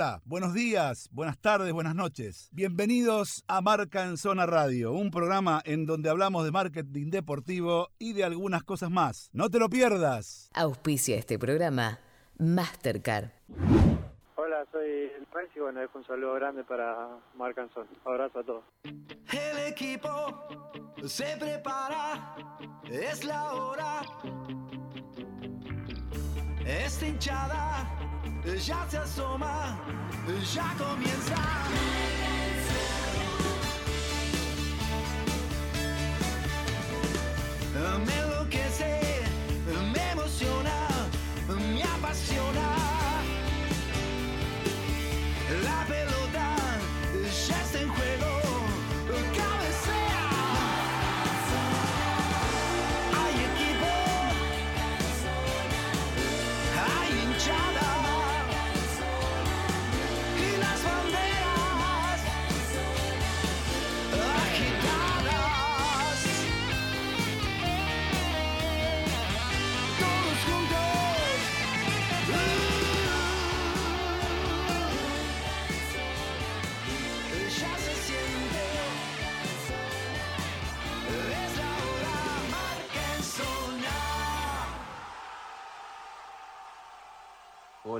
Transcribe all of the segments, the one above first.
Hola, buenos días, buenas tardes, buenas noches. Bienvenidos a Marca en Zona Radio, un programa en donde hablamos de marketing deportivo y de algunas cosas más. No te lo pierdas. Auspicia este programa Mastercard. Hola, soy el Messi y bueno, dejo un saludo grande para Marca en Zona. Abrazo a todos. El equipo se prepara, es la hora. Esta hinchada ya se asoma, ya comienza. Me enloquece, me emociona,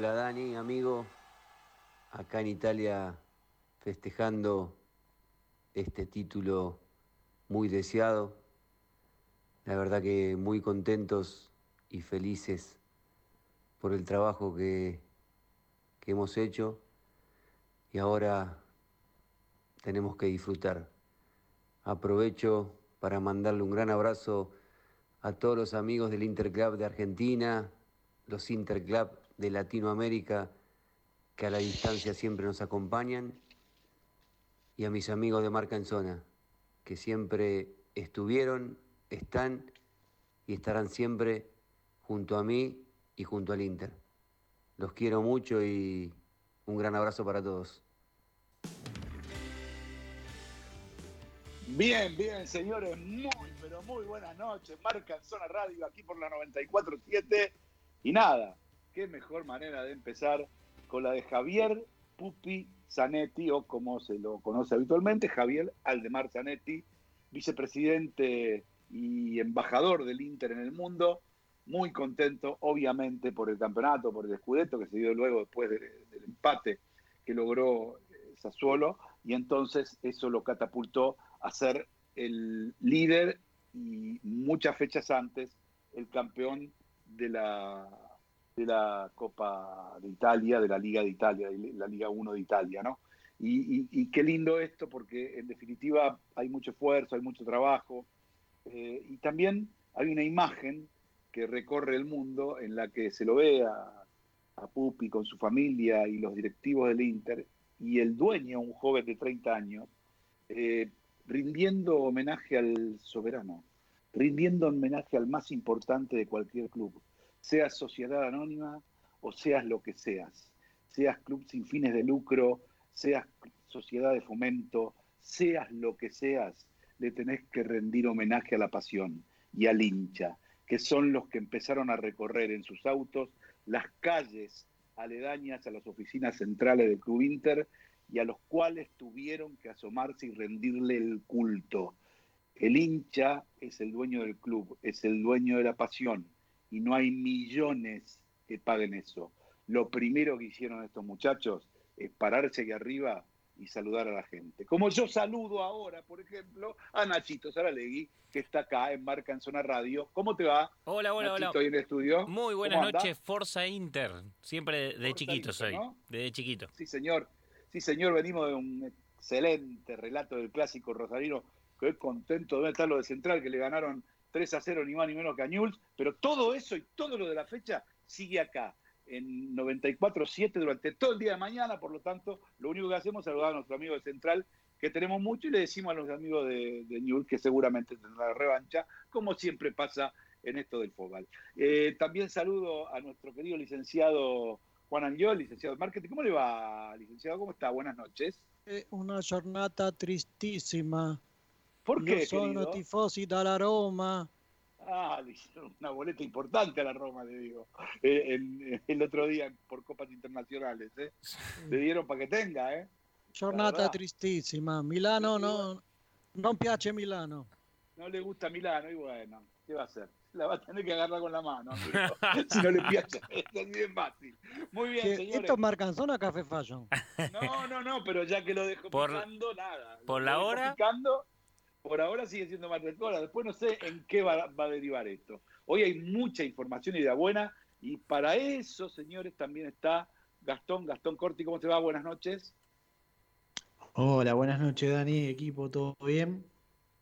Hola Dani, amigo. Acá en Italia festejando este título muy deseado. La verdad que muy contentos y felices por el trabajo que, que hemos hecho y ahora tenemos que disfrutar. Aprovecho para mandarle un gran abrazo a todos los amigos del Interclub de Argentina, los Interclub de Latinoamérica, que a la distancia siempre nos acompañan, y a mis amigos de Marca en Zona, que siempre estuvieron, están y estarán siempre junto a mí y junto al Inter. Los quiero mucho y un gran abrazo para todos. Bien, bien, señores, muy, pero muy buenas noches. Marca en Zona Radio, aquí por la 94.7. Y nada, qué mejor manera de empezar con la de Javier Pupi Zanetti, o como se lo conoce habitualmente, Javier Aldemar Zanetti, vicepresidente y embajador del Inter en el mundo. Muy contento, obviamente, por el campeonato, por el escudeto que se dio luego después de- del empate que logró eh, Sassuolo, y entonces eso lo catapultó a ser el líder y muchas fechas antes el campeón de la, de la Copa de Italia, de la Liga de Italia, la Liga 1 de Italia, ¿no? Y qué lindo esto, porque en definitiva hay mucho esfuerzo, hay mucho trabajo, eh, y también hay una imagen que recorre el mundo en la que se lo ve a, a Pupi con su familia y los directivos del Inter, y el dueño, un joven de 30 años, eh, rindiendo homenaje al soberano, rindiendo homenaje al más importante de cualquier club, seas sociedad anónima o seas lo que seas, seas club sin fines de lucro, seas sociedad de fomento, seas lo que seas, le tenés que rendir homenaje a la pasión y al hincha, que son los que empezaron a recorrer en sus autos las calles aledañas a las oficinas centrales del Club Inter y a los cuales tuvieron que asomarse y rendirle el culto. El hincha es el dueño del club, es el dueño de la pasión y no hay millones que paguen eso. Lo primero que hicieron estos muchachos es pararse aquí arriba y saludar a la gente. Como yo saludo ahora, por ejemplo, a Nachito Saralegui, que está acá en Marca en Zona Radio. ¿Cómo te va? Hola, hola, Nachito, hola. en el estudio. Muy ¿Cómo buenas noches, Forza Inter. Siempre de, de chiquito Inter, soy. ¿no? Desde chiquito. Sí, señor. Sí, señor, venimos de un excelente relato del clásico rosarino. Qué contento de estar lo de Central, que le ganaron 3 a 0 ni más ni menos que a Newell's. Pero todo eso y todo lo de la fecha sigue acá, en 94.7 durante todo el día de mañana. Por lo tanto, lo único que hacemos es saludar a nuestro amigo de Central, que tenemos mucho, y le decimos a los amigos de, de que seguramente tendrá revancha, como siempre pasa en esto del fútbol. Eh, también saludo a nuestro querido licenciado Juan Angiol, licenciado de marketing. ¿Cómo le va, licenciado? ¿Cómo está? Buenas noches. È una giornata tristissima. ¿Por qué, Io sono tifosi dalla Roma Ah, le hicieron una boleta importante a la Roma, le digo, eh, el, el otro día por copas internacionales. ¿eh? Le dieron para que tenga, ¿eh? Giornata verdad. tristissima. Milano no, non piace Milano. No le gusta Milano y bueno, ¿qué va a hacer? La va a tener que agarrar con la mano, amigo, si no le piace. Es así de fácil. Muy bien, señores. esto es Marcanzona Café Fashion. No, no, no, pero ya que lo dejo Por- picando, nada. por Lo la hora- picando, por ahora sigue siendo más de cola. Después no sé en qué va, va a derivar esto. Hoy hay mucha información y idea buena. Y para eso, señores, también está Gastón. Gastón Corti, ¿cómo te va? Buenas noches. Hola, buenas noches Dani, equipo, ¿todo bien?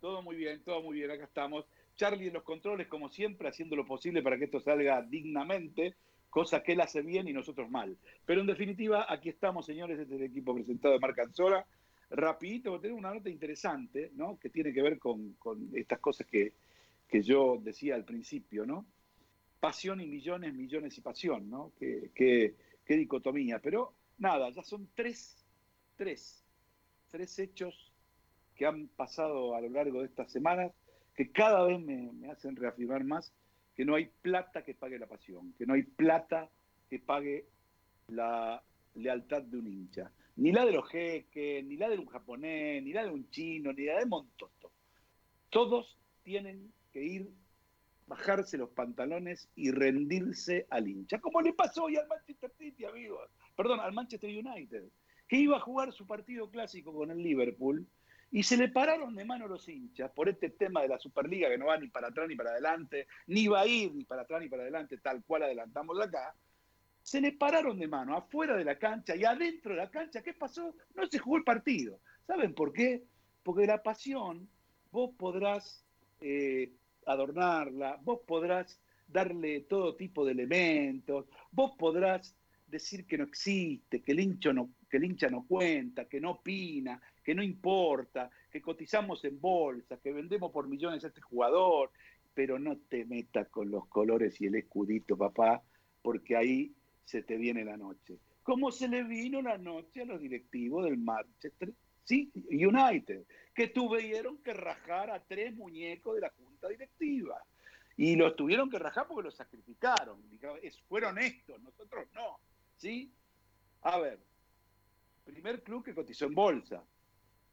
Todo muy bien, todo muy bien. Acá estamos. Charlie en los controles, como siempre, haciendo lo posible para que esto salga dignamente, cosa que él hace bien y nosotros mal. Pero en definitiva, aquí estamos, señores, este es el equipo presentado de Marca Anzola. Rapidito, porque tenemos una nota interesante, ¿no? Que tiene que ver con, con estas cosas que, que yo decía al principio, ¿no? Pasión y millones, millones y pasión, ¿no? Qué, qué- dicotomía. Pero nada, ya son tres, tres, tres hechos que han pasado a lo largo de estas semanas que cada vez me hacen reafirmar más que no hay plata que pague la pasión, que no hay plata que pague la lealtad de un hincha. Ni la de los jeques, ni la de un japonés, ni la de un chino, ni la de Montoto. Todos tienen que ir, bajarse los pantalones y rendirse al hincha. Como le pasó hoy al Manchester City, amigos. Perdón, al Manchester United, que iba a jugar su partido clásico con el Liverpool y se le pararon de mano los hinchas por este tema de la Superliga que no va ni para atrás ni para adelante, ni va a ir ni para atrás ni para adelante, tal cual adelantamos acá. Se le pararon de mano afuera de la cancha y adentro de la cancha. ¿Qué pasó? No se jugó el partido. ¿Saben por qué? Porque la pasión vos podrás eh, adornarla, vos podrás darle todo tipo de elementos, vos podrás decir que no existe, que el hincha no, que el hincha no cuenta, que no opina, que no importa, que cotizamos en bolsa, que vendemos por millones a este jugador, pero no te metas con los colores y el escudito, papá, porque ahí se te viene la noche. Como se le vino la noche a los directivos del Manchester United, que tuvieron que rajar a tres muñecos de la junta directiva. Y los tuvieron que rajar porque los sacrificaron. Fueron estos, nosotros no. ¿Sí? A ver, primer club que cotizó en bolsa,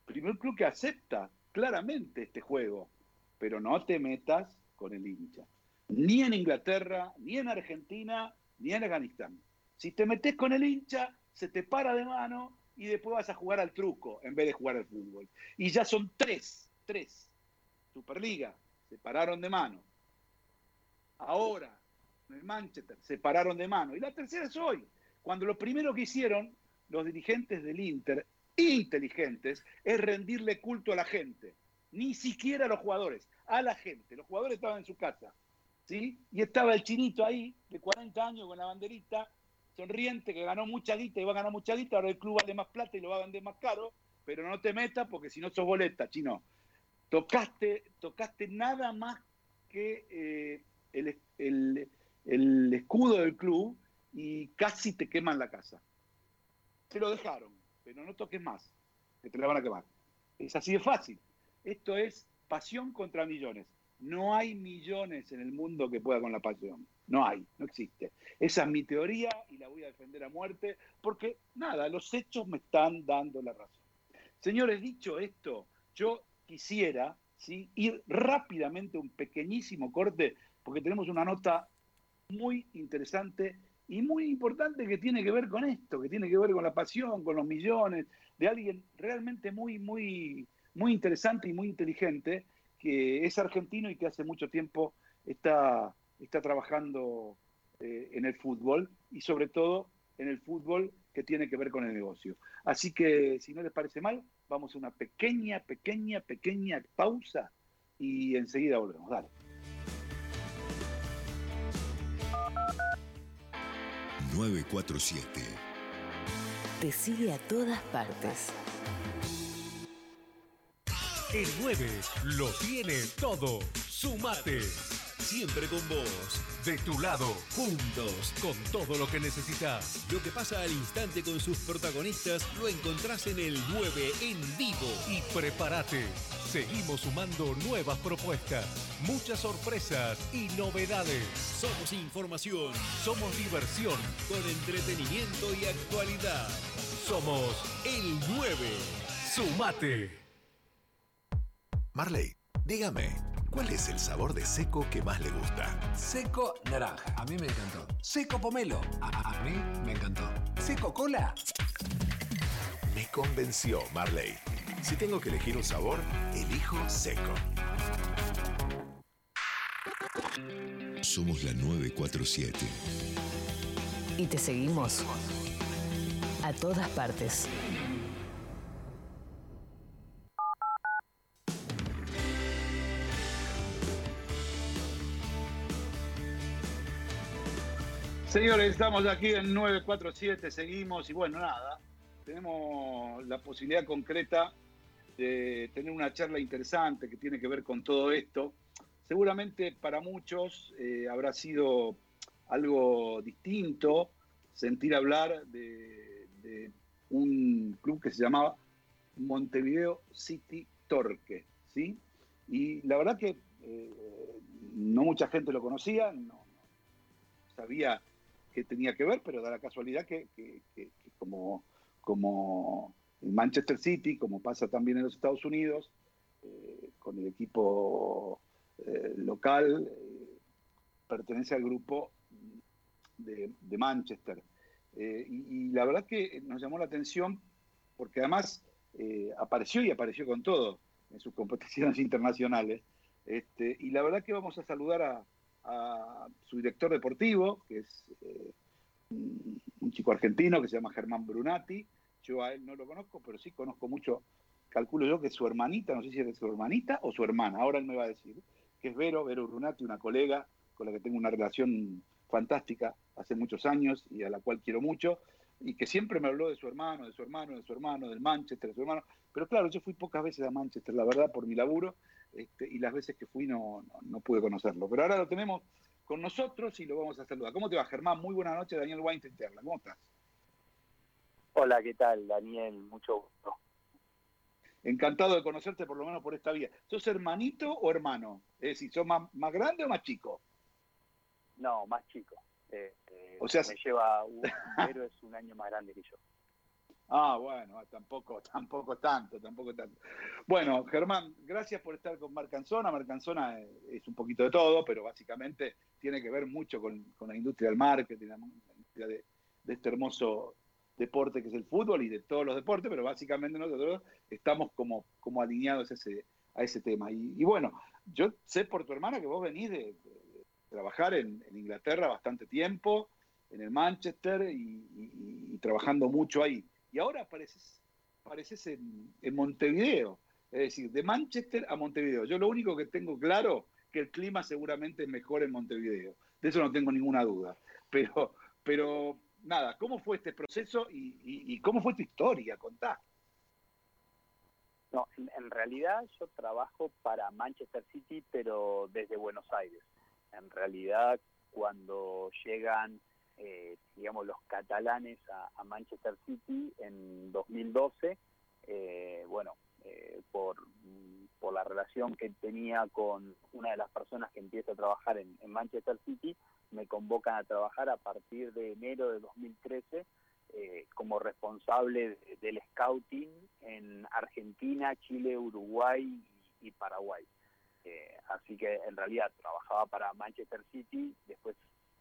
primer club que acepta claramente este juego, pero no te metas con el hincha. Ni en Inglaterra, ni en Argentina, ni en Afganistán. Si te metes con el hincha, se te para de mano y después vas a jugar al truco en vez de jugar al fútbol. Y ya son tres, tres. Superliga, se pararon de mano. Ahora, en el Manchester, se pararon de mano. Y la tercera es hoy, cuando lo primero que hicieron los dirigentes del Inter, inteligentes, es rendirle culto a la gente. Ni siquiera a los jugadores, a la gente. Los jugadores estaban en su casa. ¿sí? Y estaba el chinito ahí, de 40 años, con la banderita, sonriente, que ganó mucha guita y va a ganar mucha guita. Ahora el club vale más plata y lo va a vender más caro. Pero no te metas porque si no sos boleta, chino. Tocaste, tocaste nada más que eh, el, el- el escudo del club y casi te queman la casa. Te lo dejaron, pero no toques más, que te la van a quemar. Es así de fácil. Esto es pasión contra millones. No hay millones en el mundo que pueda con la pasión. No hay, no existe. Esa es mi teoría y la voy a defender a muerte porque, nada, los hechos me están dando la razón. Señores, dicho esto, yo quisiera ¿sí? ir rápidamente un pequeñísimo corte porque tenemos una nota muy interesante y muy importante que tiene que ver con esto, que tiene que ver con la pasión, con los millones, de alguien realmente muy, muy, muy interesante y muy inteligente, que es argentino y que hace mucho tiempo está, está trabajando eh, en el fútbol y sobre todo en el fútbol que tiene que ver con el negocio. Así que, si no les parece mal, vamos a una pequeña, pequeña, pequeña pausa y enseguida volvemos. Dale. 947. Te sigue a todas partes. El 9 lo tiene todo. Sumate. Siempre con vos. De tu lado, juntos, con todo lo que necesitas. Lo que pasa al instante con sus protagonistas lo encontrás en el 9 en vivo. Y prepárate. Seguimos sumando nuevas propuestas, muchas sorpresas y novedades. Somos información Somos diversión. con entretenimiento y actualidad. Somos El 9. Sumate. Marley, dígame, ¿cuál es el sabor de seco que más le gusta? Seco naranja, a mí me encantó. Seco pomelo, a, a mí me encantó. Seco cola, Me convenció, Marley. Si tengo que elegir un sabor, elijo seco. Somos la 947. Y te seguimos a todas partes. Señores, estamos aquí en 947, seguimos y bueno, nada, tenemos la posibilidad concreta de tener una charla interesante que tiene que ver con todo esto. Seguramente para muchos eh, habrá sido algo distinto sentir hablar de, un club que se llamaba Montevideo City Torque, ¿sí? Y la verdad que eh, no mucha gente lo conocía, no, no sabía qué tenía que ver, pero da la casualidad que, que- que- que como, como en Manchester City, como pasa también en los Estados Unidos, eh, con el equipo eh, local, eh, pertenece al grupo de, de Manchester. Y, y la verdad que nos llamó la atención porque además apareció y apareció con todo en sus competiciones internacionales. Este, y la verdad que vamos a saludar a, a su director deportivo, que es eh, un, chico argentino que se llama Germán Brunati. Yo a él no lo conozco, pero sí conozco mucho, calculo yo que su hermanita, no sé si es su hermanita o su hermana, ahora él me va a decir, que es Vero, Vero Brunati, una colega con la que tengo una relación fantástica hace muchos años y a la cual quiero mucho, y que siempre me habló de su hermano, de su hermano, de su hermano, del Manchester, de su hermano. Pero claro, yo fui pocas veces a Manchester, la verdad, por mi laburo, este, y las veces que fui no, no, no pude conocerlo. Pero ahora lo tenemos con nosotros y lo vamos a saludar. ¿Cómo te va, Germán? Muy buenas noches, Daniel Weinstein te habla. ¿Cómo estás? Hola, ¿qué tal, Daniel? Mucho gusto. Encantado de conocerte por lo menos por esta vía. ¿Sos hermanito o hermano? Es decir, ¿sos más, más grande o más chico? No, más chico. Eh, eh, O sea, me lleva un pero es un año más grande que yo. Ah, bueno, tampoco, tampoco tanto, tampoco tanto. Bueno, Germán, gracias por estar con Marcanzona. Marcanzona eh, es un poquito de todo, pero básicamente tiene que ver mucho con, con la industria del marketing, la industria de, este hermoso deporte que es el fútbol y de todos los deportes, pero básicamente nosotros estamos como, como alineados a ese, a ese tema. Y, bueno, yo sé por tu hermana que vos venís de, trabajar en, Inglaterra bastante tiempo, en el Manchester y- y trabajando mucho ahí. Y ahora apareces, apareces en, en Montevideo, es decir, de Manchester a Montevideo. Yo lo único que tengo claro que el clima seguramente es mejor en Montevideo. De eso no tengo ninguna duda. Pero, pero nada, ¿cómo fue este proceso y, y- cómo fue tu historia? Contá. No, en realidad yo trabajo para Manchester City, pero desde Buenos Aires. En realidad, cuando llegan, eh, digamos, los catalanes a, Manchester City en 2012, eh, bueno, eh, por, por la relación que tenía con una de las personas que empieza a trabajar en, Manchester City, me convocan a trabajar a partir de enero de 2013 eh, como responsable de- del scouting en Argentina, Chile, Uruguay y, y Paraguay. Eh, así que en realidad trabajaba para Manchester City, después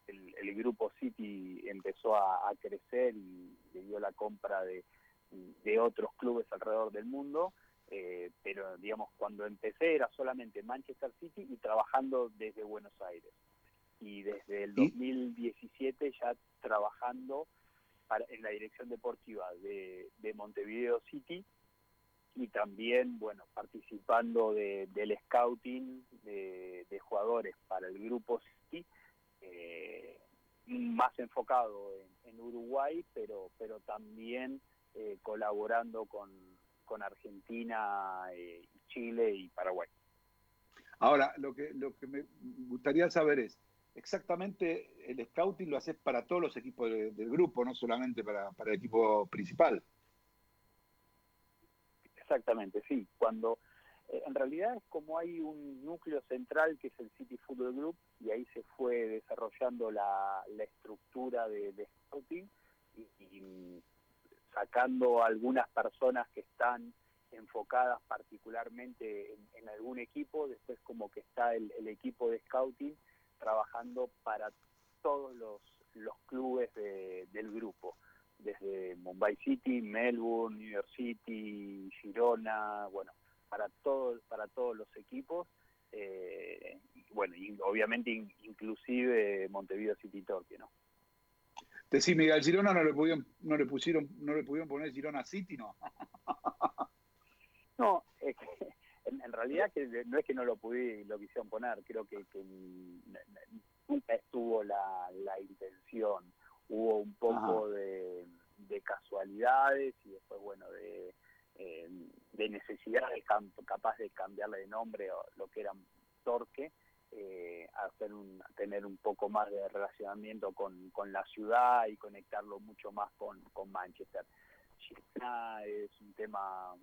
el, el grupo City empezó a, a crecer y le dio la compra de, de otros clubes alrededor del mundo, eh, pero digamos cuando empecé era solamente Manchester City y trabajando desde Buenos Aires. Y desde el 2017 ya trabajando para- en la dirección deportiva de, de Montevideo City y también, bueno, participando de- del scouting de, de jugadores para el grupo City, eh, más enfocado en, en Uruguay, pero, pero también eh, colaborando con, con Argentina, eh, Chile y Paraguay. Ahora, lo que, lo que me gustaría saber es, exactamente el scouting lo haces para todos los equipos de- del grupo, no solamente para, para el equipo principal. Exactamente, sí. Cuando en realidad es como hay un núcleo central que es el City Football Group y ahí se fue desarrollando la, la estructura de, scouting y, mm, sacando algunas personas que están enfocadas particularmente en, algún equipo, después como que está el, el equipo de scouting trabajando para todos los, los clubes de- del grupo desde Mumbai City, Melbourne, New York City, Girona, bueno, para todo, para todos los equipos, eh, bueno, y obviamente in- inclusive Montevideo City Torque, ¿no? Decime, al Girona no le pudieron, no le pusieron, no le pudieron poner Girona City, ¿no? No, es que en, en realidad que no es que no lo pude lo quisieron poner, creo que, que nunca estuvo la, la intención. Hubo un poco de, de casualidades y después, bueno, de, eh, de necesidad de capaz de cambiarle de nombre o lo que era Torque, eh, hacer un, tener un poco más de relacionamiento con, con la ciudad y conectarlo mucho más con, con Manchester. Girona es un tema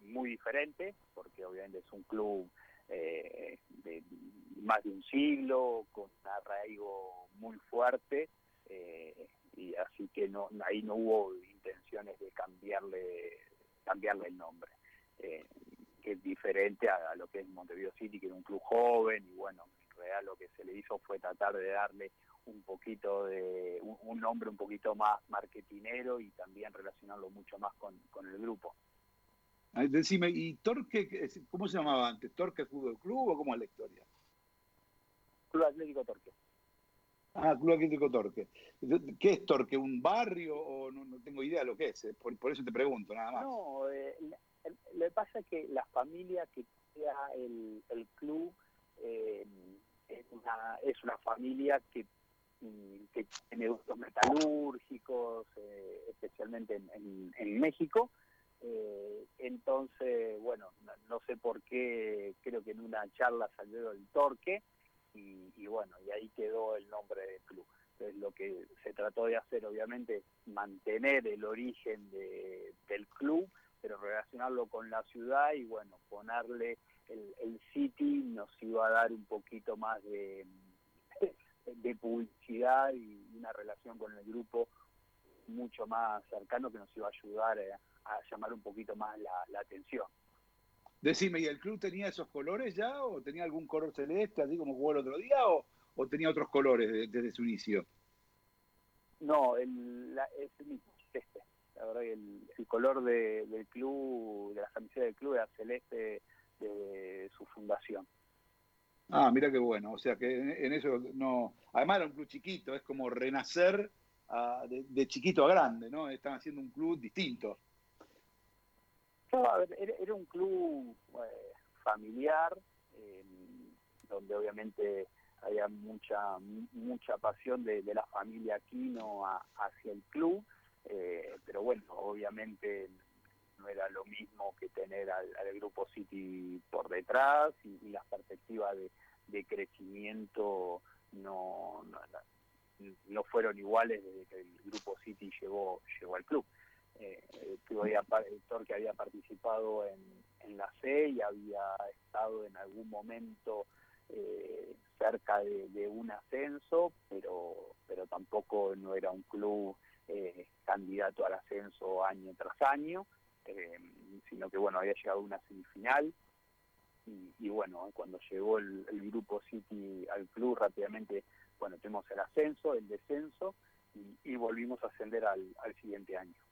muy diferente, porque obviamente es un club eh, de más de un siglo, con un arraigo muy fuerte, eh, y así que no ahí no hubo intenciones de cambiarle cambiarle el nombre, eh, que es diferente a, a lo que es Montevideo City, que era un club joven, y bueno, en realidad lo que se le hizo fue tratar de darle un poquito de un, un nombre un poquito más marketinero y también relacionarlo mucho más con, con el grupo. Decime, ¿y Torque, cómo se llamaba antes? ¿Torque Fútbol Club o cómo es la historia? Club Atlético Torque. Ah, Club Atlético Torque. ¿Qué es Torque? ¿Un barrio o no, tengo idea de lo que es? eh, Por, por eso te pregunto, nada más. No, eh, lo que pasa es que la familia que crea el, el club eh, es, una, es una familia que, mm, que tiene gustos metalúrgicos, eh, especialmente en, en- México. Eh, entonces, bueno, no, no sé por qué, creo que en una charla salió el torque y, y bueno, y ahí quedó el nombre del club. Entonces lo que se trató de hacer obviamente mantener el origen de- del club, pero relacionarlo con la ciudad y bueno, ponerle el, el City nos iba a dar un poquito más de, de publicidad y una relación con el grupo mucho más cercano que nos iba a ayudar eh, a llamar un poquito más la atención. Decime, ¿y el club tenía esos colores ya o tenía algún color celeste, así como jugó el otro día, o, o tenía otros colores de- desde su inicio? No, el, la, es el mismo, celeste. La verdad que el, el color de- del club, de la camiseta del club era celeste de su fundación. Ah, mira qué bueno. O sea que en, en eso no. Además era un club chiquito, es como renacer de, de chiquito a grande, ¿no? Están haciendo un club distinto. A ver, era, un club eh, familiar, donde obviamente había mucha mucha pasión de, de la familia Aquino a- hacia el club, eh, pero bueno, obviamente no era lo mismo que tener al, al grupo City por detrás y, las perspectivas de, de crecimiento no, no- no fueron iguales desde que el grupo City llegó llegó al club. Eh, el club había, Torque había participado en, la C y había estado en algún momento eh, cerca de, de un ascenso, pero pero tampoco no era un club eh, candidato al ascenso año tras año, eh, sino que bueno había llegado a una semifinal y, y bueno cuando llegó el, el grupo City al club rápidamente bueno tuvimos el ascenso, el descenso y, y volvimos a ascender al, al siguiente año.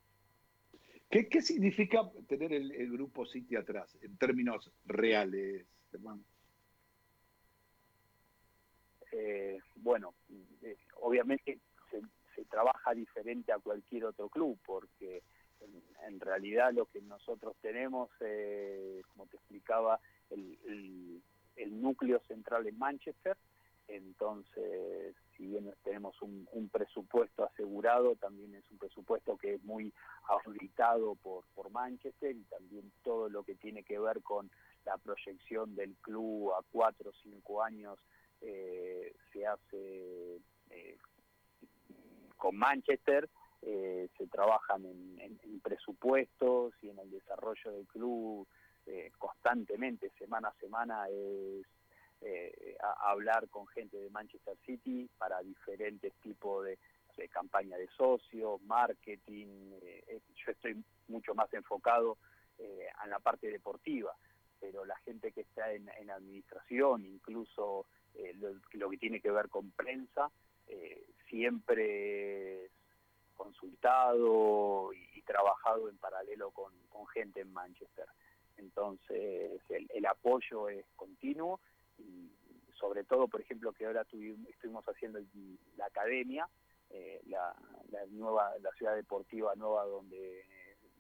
¿Qué, qué significa tener el, grupo City atrás, en términos reales, hermano? eh, bueno, eh, obviamente se, se trabaja diferente a cualquier otro club, porque en, en realidad lo que nosotros tenemos, eh, como te explicaba, el, el- el núcleo central en Manchester, entonces si bien tenemos un, presupuesto asegurado, también es un presupuesto que es muy auditado por, por Manchester y también todo lo que tiene que ver con la proyección del club a cuatro o cinco años eh, se hace eh, con Manchester, eh, se trabajan en, en- en presupuestos y en el desarrollo del club eh, constantemente, semana a semana, es eh, a- hablar con gente de Manchester City para diferentes tipos de, de campaña de socios, marketing. eh, yo estoy mucho más enfocado eh, en la parte deportiva, pero la gente que está en, administración, incluso eh, lo, lo que tiene que ver con prensa, eh, siempre es consultado y, y trabajado en paralelo con, con gente en Manchester. Entonces, el, el apoyo es continuo y sobre todo, por ejemplo, que ahora tuvimos, estuvimos haciendo el- la academia, eh, la, la nueva, la ciudad deportiva nueva donde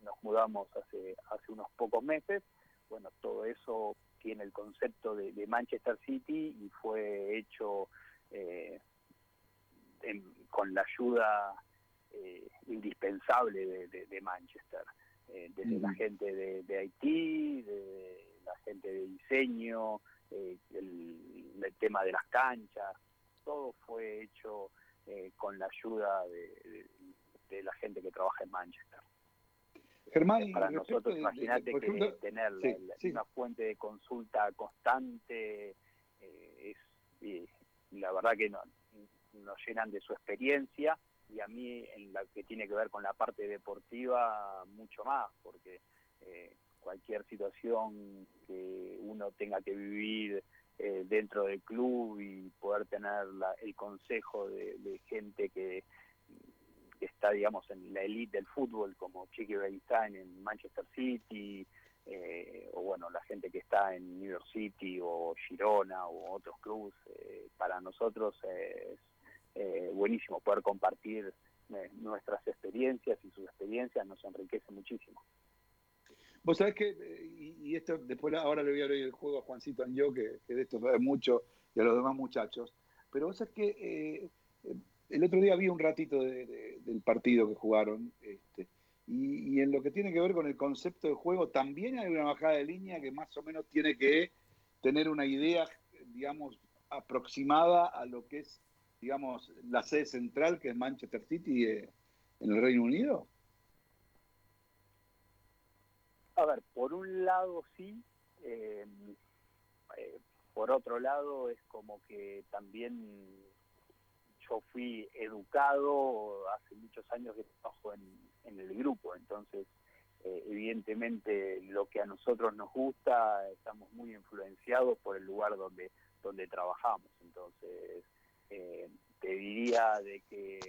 nos mudamos hace, hace unos pocos meses. Bueno, todo eso tiene el concepto de, de Manchester City y fue hecho eh, en- con la ayuda eh, indispensable de, de- de Manchester, eh, desde la gente de, de Haití, de la gente de diseño, eh, el, el tema de las canchas, todo fue hecho eh, con la ayuda de, de- de la gente que trabaja en Manchester. Germán, y Para nosotros, imagínate que ejemplo- tener la- sí, la- sí. una fuente de consulta constante eh, es y la verdad que no- nos llenan de su experiencia y a mí en la que tiene que ver con la parte deportiva mucho más porque eh, cualquier situación que uno tenga que vivir eh, dentro del club y poder tener la- el consejo de, gente que, que está, digamos, en la elite del fútbol, como Chiqui Beristain en Manchester City, eh, o bueno, la gente que está en New York City o Girona o otros clubes, eh, para nosotros es eh, buenísimo poder compartir eh, nuestras experiencias y sus experiencias nos enriquece muchísimo. Vos sabés que, eh, y, y esto después ahora le voy a abrir el juego a Juancito Anjo, que, que de esto sabe mucho, y a los demás muchachos, pero vos sabés que eh, eh, el otro día vi un ratito de- de- del partido que jugaron, este, y, en lo que tiene que ver con el concepto de juego, también hay una bajada de línea que más o menos tiene que tener una idea, digamos, aproximada a lo que es, digamos, la sede central, que es Manchester City en el Reino Unido. A ver, por un lado sí, eh, eh, por otro lado es como que también yo fui educado hace muchos años que trabajo en, el grupo, entonces eh, evidentemente lo que a nosotros nos gusta estamos muy influenciados por el lugar donde donde trabajamos, entonces eh, te diría de que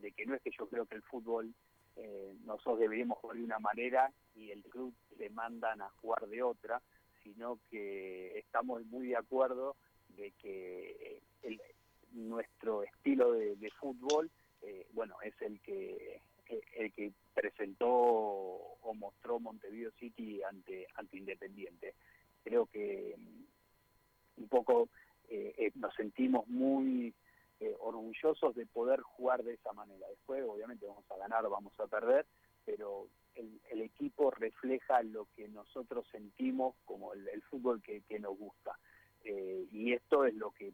de que no es que yo creo que el fútbol eh, nosotros deberíamos jugar de una manera y el club le mandan a jugar de otra, sino que estamos muy de acuerdo de que el- nuestro estilo de, fútbol, eh, bueno, es el que el que presentó o mostró Montevideo City ante ante Independiente. Creo que mm, un poco eh, eh, nos sentimos muy eh, orgullosos de poder jugar de esa manera. Después, obviamente, vamos a ganar, vamos a perder, pero el, el equipo refleja lo que nosotros sentimos como el, fútbol que, que nos gusta. Eh, y esto es lo que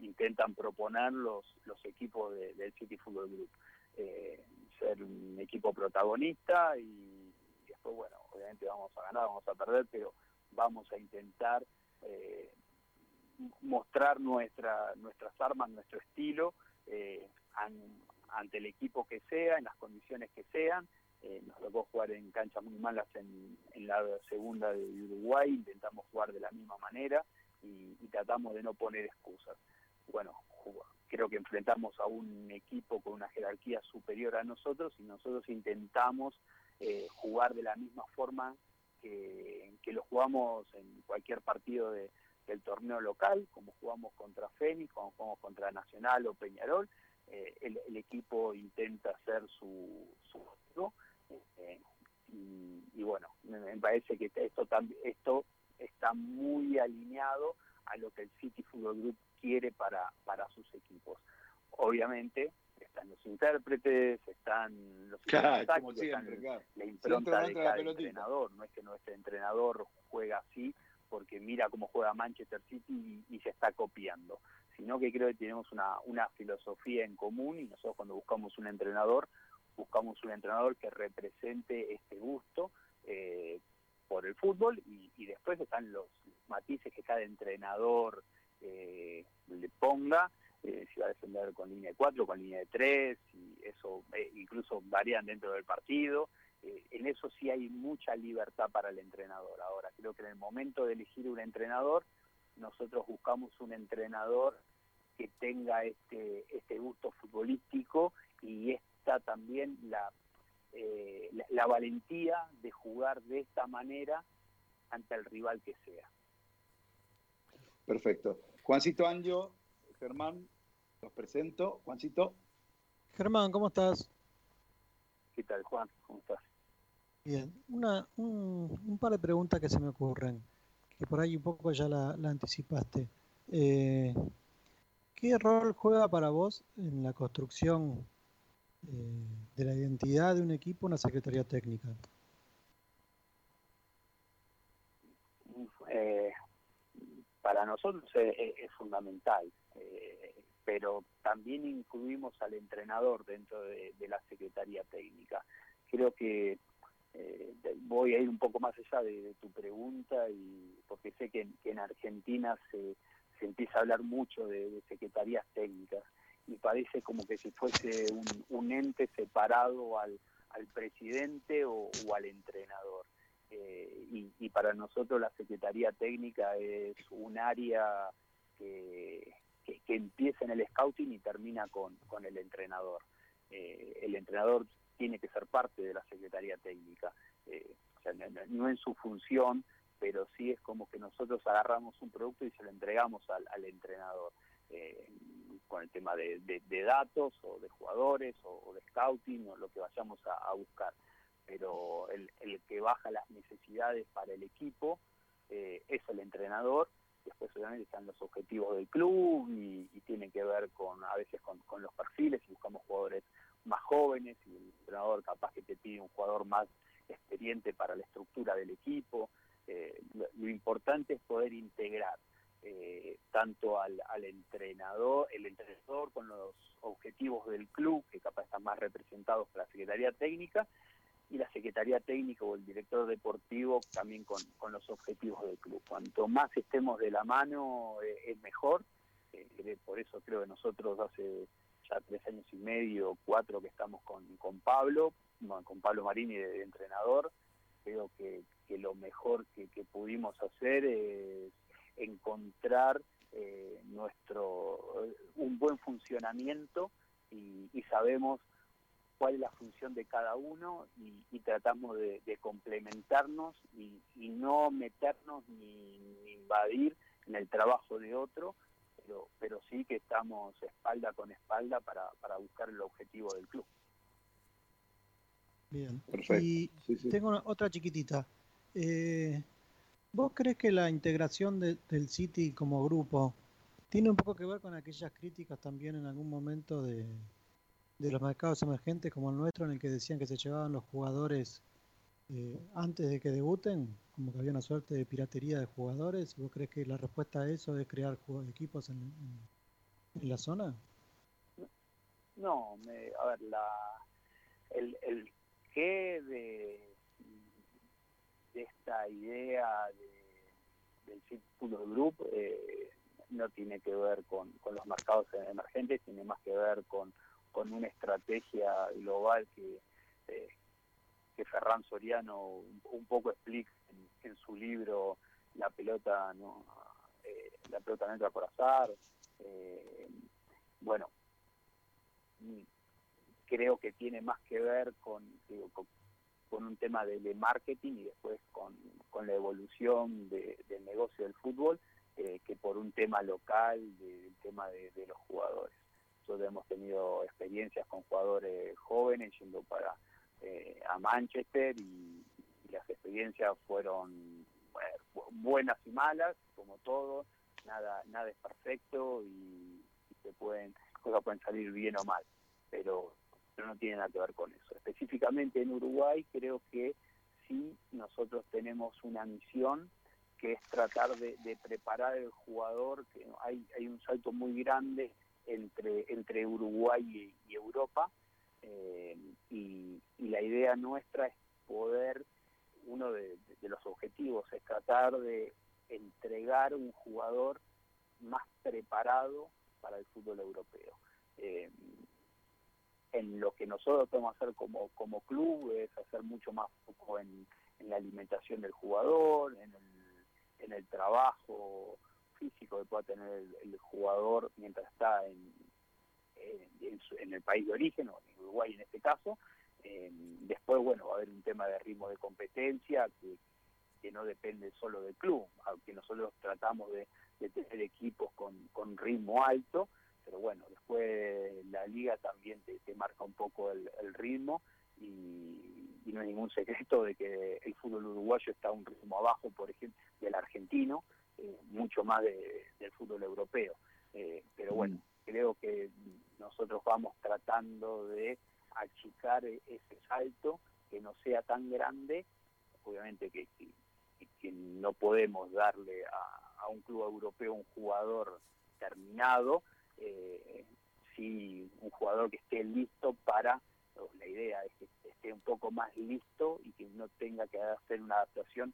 intentan proponer los, los equipos de- del City Football Group. Eh, ser un equipo protagonista y después, bueno, obviamente vamos a ganar, vamos a perder, pero vamos a intentar eh, mostrar nuestra, nuestras armas, nuestro estilo eh, an- ante el equipo que sea, en las condiciones que sean. Eh, nos tocó jugar en canchas muy malas en, en la segunda de Uruguay, intentamos jugar de la misma manera y, tratamos de no poner excusas. Bueno, creo que enfrentamos a un equipo con una jerarquía superior a nosotros y nosotros intentamos eh, jugar de la misma forma que, que lo jugamos en cualquier partido de, del torneo local, como jugamos contra Fénix, como jugamos contra Nacional o Peñarol, eh, el, el equipo intenta hacer su, su juego, eh, y, y bueno, me, me parece que esto, esto está muy alineado a lo que el City Football Group quiere para, para sus equipos. Obviamente, están los intérpretes, están los Claro, como están la impronta de cada entrenador. No es que nuestro entrenador juega así porque mira cómo juega Manchester City y, se está copiando, sino que creo que tenemos una, una filosofía en común y nosotros cuando buscamos un entrenador, buscamos un entrenador que represente este gusto eh, por el fútbol y, y después están los matices que cada entrenador eh, le ponga, eh, si va a defender con línea de 4, con línea de 3, y eso eh, incluso varían dentro del partido. Eh, en eso sí hay mucha libertad para el entrenador. Ahora, creo que en el momento de elegir un entrenador, nosotros buscamos un entrenador que tenga este, este gusto futbolístico y esta también la, eh, la, la valentía de jugar de esta manera ante el rival que sea. Perfecto. Juancito Anjo, Germán, los presento. Juancito. Germán, ¿cómo estás? ¿Qué tal, Juan? ¿Cómo estás? Bien, una, un, un par de preguntas que se me ocurren, que por ahí un poco ya la, la anticipaste. Eh, ¿Qué rol juega para vos en la construcción eh, de la identidad de un equipo una secretaría técnica? Eh, para nosotros es, fundamental, eh, pero también incluimos al entrenador dentro de, la Secretaría Técnica. Creo que eh, voy a ir un poco más allá de, tu pregunta, y porque sé que en, Argentina se, empieza a hablar mucho de, secretarías técnicas y parece como que si fuese un, ente separado al, presidente o, o al entrenador. Eh, y, y para nosotros la Secretaría Técnica es un área que, que, que empieza en el scouting y termina con, con el entrenador. Eh, el entrenador tiene que ser parte de la Secretaría Técnica, eh, no, no- en su función, pero sí es como que nosotros agarramos un producto y se lo entregamos al, entrenador. eh, con el tema de, de- datos o de jugadores o, de scouting o lo que vayamos a, a buscar pero el, el que baja las necesidades para el equipo eh, es el entrenador. Después obviamente están los objetivos del club y, y tiene que ver con a veces con, con los perfiles, si buscamos jugadores más jóvenes y el entrenador capaz que te pide un jugador más experiente para la estructura del equipo. Eh, lo, lo importante es poder integrar eh, tanto al, al entrenador, el entrenador con los objetivos del club, que capaz están más representados por la Secretaría Técnica, y la Secretaría Técnica o el director deportivo también con, con los objetivos del club. Cuanto más estemos de la mano eh, es mejor, Eh, por eso creo que nosotros hace ya tres años y medio, cuatro que estamos con, con Pablo, con Pablo Marini de, entrenador, creo que, que lo mejor que, pudimos hacer es encontrar eh, nuestro un buen funcionamiento y sabemos cuál es la función de cada uno y, y tratamos de, de complementarnos y, y no meternos ni, ni invadir en el trabajo de otro, pero, pero sí que estamos espalda con espalda para, para buscar el objetivo del club. Bien. Perfecto. Y Sí, sí. tengo una- otra chiquitita. Eh, ¿Vos crees que la integración de- del City como grupo tiene un poco que ver con aquellas críticas también en algún momento de, de los mercados emergentes como el nuestro, en el que decían que se llevaban los jugadores eh, antes de que debuten, como que había una suerte de piratería de jugadores? ¿Vos crees que la respuesta a eso es crear equipos en, en- en la zona? No, me- a ver, la, el, el qué de, de esta idea de, del Círculo Group eh, no tiene que ver con, con los mercados emergentes, tiene más que ver con, con una estrategia global que, eh, que Ferran Soriano un, poco explica en, su libro La pelota no eh, la pelota entra por azar. eh, bueno, creo que tiene más que ver con, digo, con, con un tema de, marketing y después con, con la evolución de- del negocio del fútbol eh, que por un tema local, de- del tema de los jugadores. Nosotros hemos tenido experiencias con jugadores jóvenes yendo para eh, a Manchester y, las experiencias fueron buenas y malas, como todo, nada nada es perfecto y, y se pueden cosas pueden salir bien o mal pero, pero no tiene nada que ver con eso. Específicamente en Uruguay creo que sí nosotros tenemos una misión que es tratar de, de preparar al jugador, que hay, hay un salto muy grande entre, entre Uruguay y, Europa, eh, y, la idea nuestra es poder, uno de, de los objetivos es tratar de entregar un jugador más preparado para el fútbol europeo. Eh, en lo que nosotros podemos hacer como, como club es hacer mucho más foco en, en la alimentación del jugador, en el, en el trabajo físico que pueda tener el, el jugador mientras está en, en, en el país de origen, o en Uruguay en este caso. Eh, después, bueno, va a haber un tema de ritmo de competencia que, no depende solo del club, aunque nosotros tratamos de, tener equipos con, con ritmo alto, pero bueno, después la liga también te, te marca un poco el, el ritmo y, y no hay ningún secreto de que el fútbol uruguayo está a un ritmo abajo, por ejemplo, del argentino, eh, mucho más de- del fútbol europeo. Eh, pero bueno, creo que nosotros vamos tratando de achicar e- ese salto, que no sea tan grande, obviamente que, que- que no podemos darle a, a un club europeo un jugador terminado, eh, sí un jugador que esté listo para, o la idea es que esté un poco más listo y que no tenga que hacer una adaptación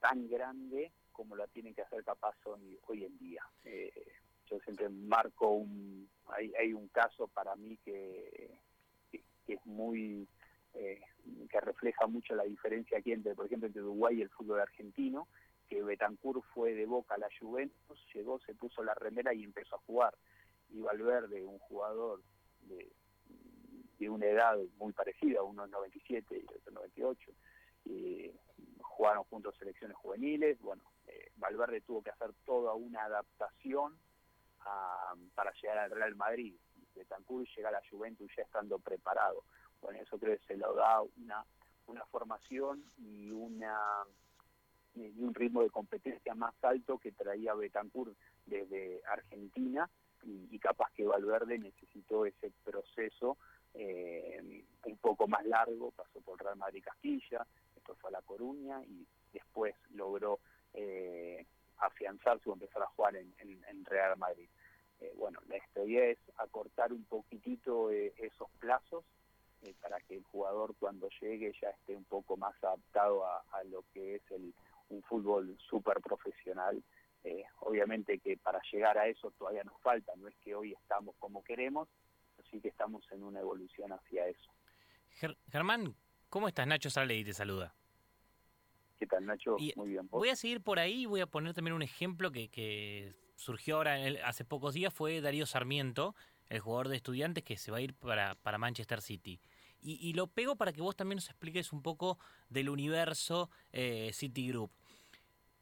tan grande como la tienen que hacer capaz hoy, hoy en día. Eh, yo siempre marco un, hay, hay un caso para mí que, es muy, eh, que refleja mucho la diferencia aquí entre, por ejemplo, entre Uruguay y el fútbol argentino, que Betancourt fue de Boca a la Juventus, llegó, se puso la remera y empezó a jugar. Y Valverde, un jugador de, de una edad muy parecida, unos 97 y otros 98, y jugaron juntos selecciones juveniles, bueno, eh, Valverde tuvo que hacer toda una adaptación a- para llegar al Real Madrid. Betancourt llega a la Juventus ya estando preparado. Bueno, eso creo que se lo da una, una formación y una y un ritmo de competencia más alto que traía Betancourt desde Argentina y, y capaz que Valverde necesitó ese proceso eh, un poco más largo, pasó por Real Madrid Castilla, después fue a La Coruña y después logró eh, afianzarse o empezar a jugar en, Real Madrid. Eh, bueno, la idea es acortar un poquitito eh, esos plazos eh, para que el jugador cuando llegue ya esté un poco más adaptado a, lo que es el, un fútbol súper profesional. Obviamente que para llegar a eso todavía nos falta, no es que hoy estamos como queremos, así que estamos en una evolución hacia eso. Ger- Germán, ¿cómo estás? Nacho Sale y te saluda. ¿Qué tal, Nacho? Muy bien. ¿vos? Voy a seguir por ahí y voy a poner también un ejemplo que, que surgió ahora en el- hace pocos días, fue Darío Sarmiento, el jugador de estudiantes que se va a ir para, para Manchester City. Y, y lo pego para que vos también nos expliques un poco del universo eh, City Group.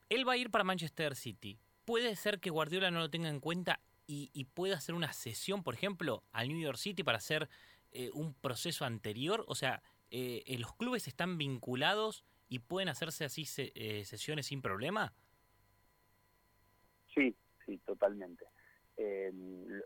Él va a ir para Manchester City. ¿Puede ser que Guardiola no lo tenga en cuenta y, y pueda hacer una sesión, por ejemplo, al New York City para hacer eh, un proceso anterior? O sea, eh, eh, ¿los clubes están vinculados y pueden hacerse así se- eh, sesiones sin problema? Sí, sí, totalmente. Eh,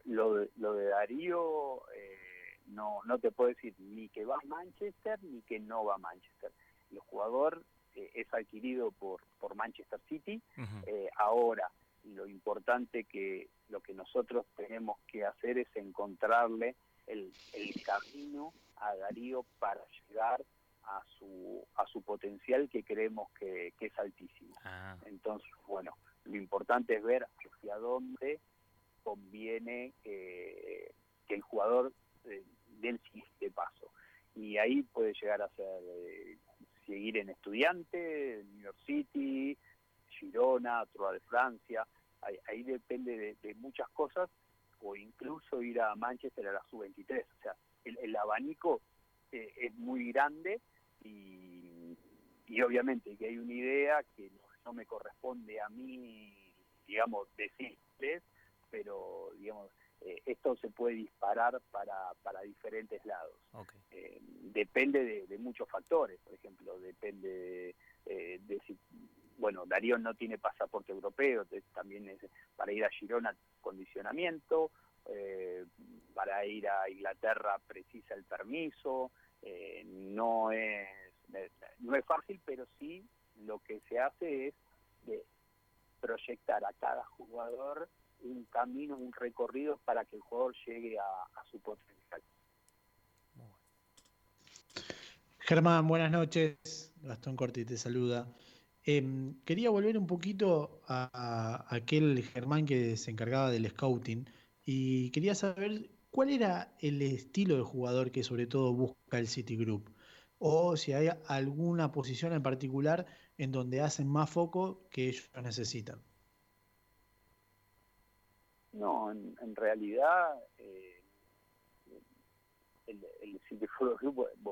lo, de, lo de Darío eh, no, no te puedo decir ni que va a Manchester ni que no va a Manchester. El jugador eh, es adquirido por, por Manchester City. Eh, ahora, lo importante que lo que nosotros tenemos que hacer es encontrarle el, el camino a Darío para llegar a su a su potencial que creemos que, que es altísimo. Entonces, bueno, lo importante es ver hacia dónde conviene eh, que el jugador eh, dé el siguiente paso. Y ahí puede llegar a ser eh, seguir en estudiante, New York City, Girona, Troa de Francia, ahí, ahí depende de, de muchas cosas, o incluso ir a Manchester a la sub-23. O sea, el, el abanico eh, es muy grande y, y obviamente que hay una idea que no, no me corresponde a mí, digamos, decirles, pero digamos, eh, esto se puede disparar para, para diferentes lados. Eh, depende de, de muchos factores, por ejemplo, depende de, eh, de si, bueno, Darío no tiene pasaporte europeo, también es para ir a Girona condicionamiento, eh, para ir a Inglaterra precisa el permiso, eh, no es no es fácil, pero sí lo que se hace es de proyectar a cada jugador un camino, un recorrido para que el jugador llegue a, a su potencial. Germán, buenas noches. Gastón Corti te saluda. Eh, quería volver un poquito a, aquel Germán que se encargaba del scouting y quería saber cuál era el estilo de jugador que sobre todo busca el Citigroup o si hay alguna posición en particular en donde hacen más foco que ellos necesitan. No, en, realidad eh, el, el City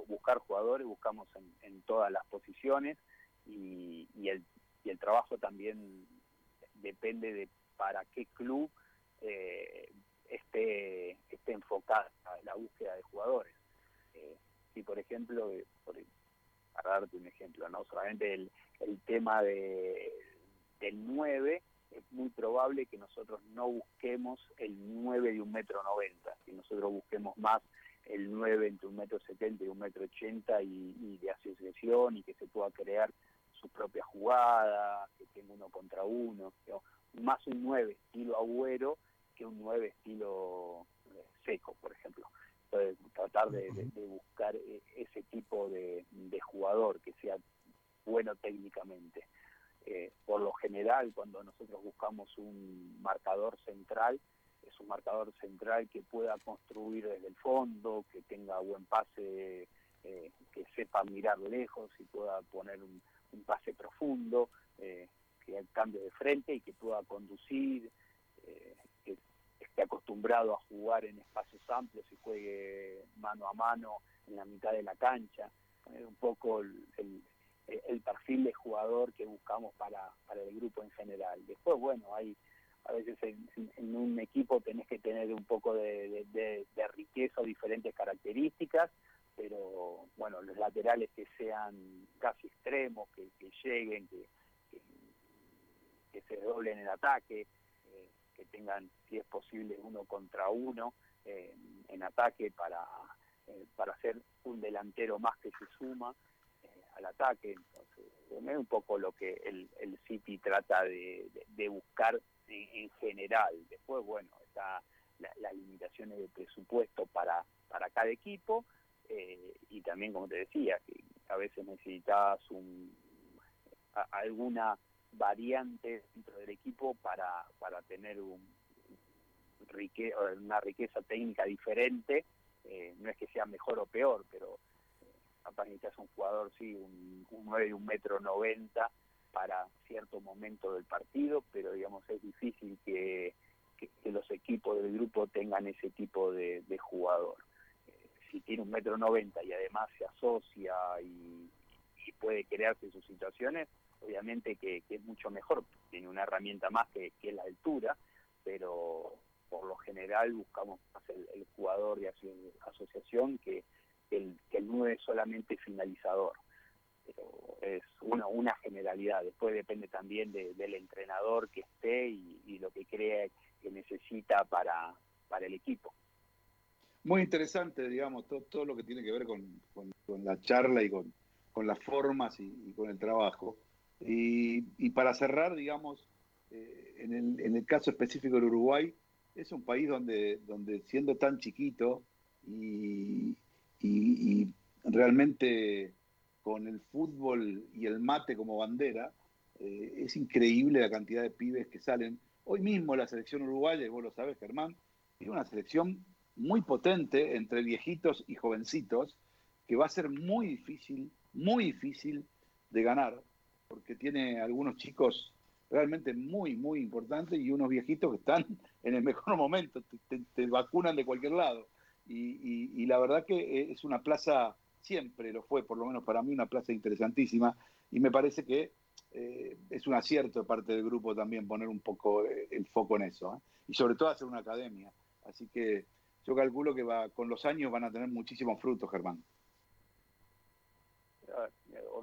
buscar jugadores, buscamos en, todas las posiciones y, y, el, y el trabajo también depende de para qué club eh, esté, esté enfocada la búsqueda de jugadores. Eh, si por ejemplo, eh, por, para darte un ejemplo, no solamente el, el tema de, del 9, es muy probable que nosotros no busquemos el 9 de un metro 90, que nosotros busquemos más el 9 entre un metro 70 y un metro 80 y, de asociación y que se pueda crear su propia jugada, que tenga uno contra uno, ¿no? más un 9 estilo agüero que un 9 estilo eh, seco, por ejemplo. Entonces, tratar de, buscar eh, ese tipo de, jugador que sea bueno técnicamente. Eh, por lo general, cuando nosotros buscamos un marcador central, es un marcador central que pueda construir desde el fondo, que tenga buen pase, eh, que sepa mirar lejos y pueda poner un, pase profundo, eh, que cambie de frente y que pueda conducir, eh, esté acostumbrado a jugar en espacios amplios y juegue mano a mano en la mitad de la cancha. Es un poco el, el, el, perfil de jugador que buscamos para, para el grupo en general. Después, bueno, hay a veces en, en un equipo tenés que tener un poco de, de, riqueza o diferentes características, pero bueno, los laterales que sean casi extremos, que, que lleguen, que, que, que, se doblen el ataque, eh, que tengan, si es posible, uno contra uno eh, en ataque para, eh, para ser un delantero más que se suma eh, al ataque. Entonces, es un poco lo que el, el City trata de, buscar en, en, general. Después, bueno, está la, las limitaciones de presupuesto para, para cada equipo eh, y también, como te decía, que a veces necesitas un, alguna variante dentro del equipo para, para tener un, rique, una riqueza técnica diferente. Eh, no es que sea mejor o peor, pero eh, capaz necesitas un jugador, sí, un, un 9 de un metro 90 para cierto momento del partido, pero digamos es difícil que, que, los equipos del grupo tengan ese tipo de, jugador. Eh, si tiene un metro noventa y además se asocia y, y puede crearse sus situaciones, obviamente que, que, es mucho mejor, tiene una herramienta más que, la altura, pero por lo general buscamos más el, el jugador de asociación que, el, que el 9 solamente finalizador. Pero es una, una generalidad, después depende también de, del entrenador que esté y, lo que cree que necesita para, para el equipo muy interesante, digamos, todo, todo, lo que tiene que ver con, con, la charla y con, con las formas y, con el trabajo. Y, y para cerrar, digamos, eh, en, el, en, el, caso específico del Uruguay, es un país donde, donde siendo tan chiquito y, realmente con el fútbol y el mate como bandera, eh, es increíble la cantidad de pibes que salen. Hoy mismo la selección uruguaya, y vos lo sabes, Germán, tiene una selección muy potente entre viejitos y jovencitos, que va a ser muy difícil, muy difícil de ganar, porque tiene algunos chicos realmente muy, muy importantes y unos viejitos que están en el mejor momento, te, vacunan de cualquier lado. Y, y, y, la verdad que es una plaza, siempre lo fue, por lo menos para mí, una plaza interesantísima, y me parece que eh, es un acierto de parte del grupo también poner un poco el foco en eso, ¿eh? y sobre todo hacer una academia. Así que yo calculo que va, con los años van a tener muchísimos frutos, Germán.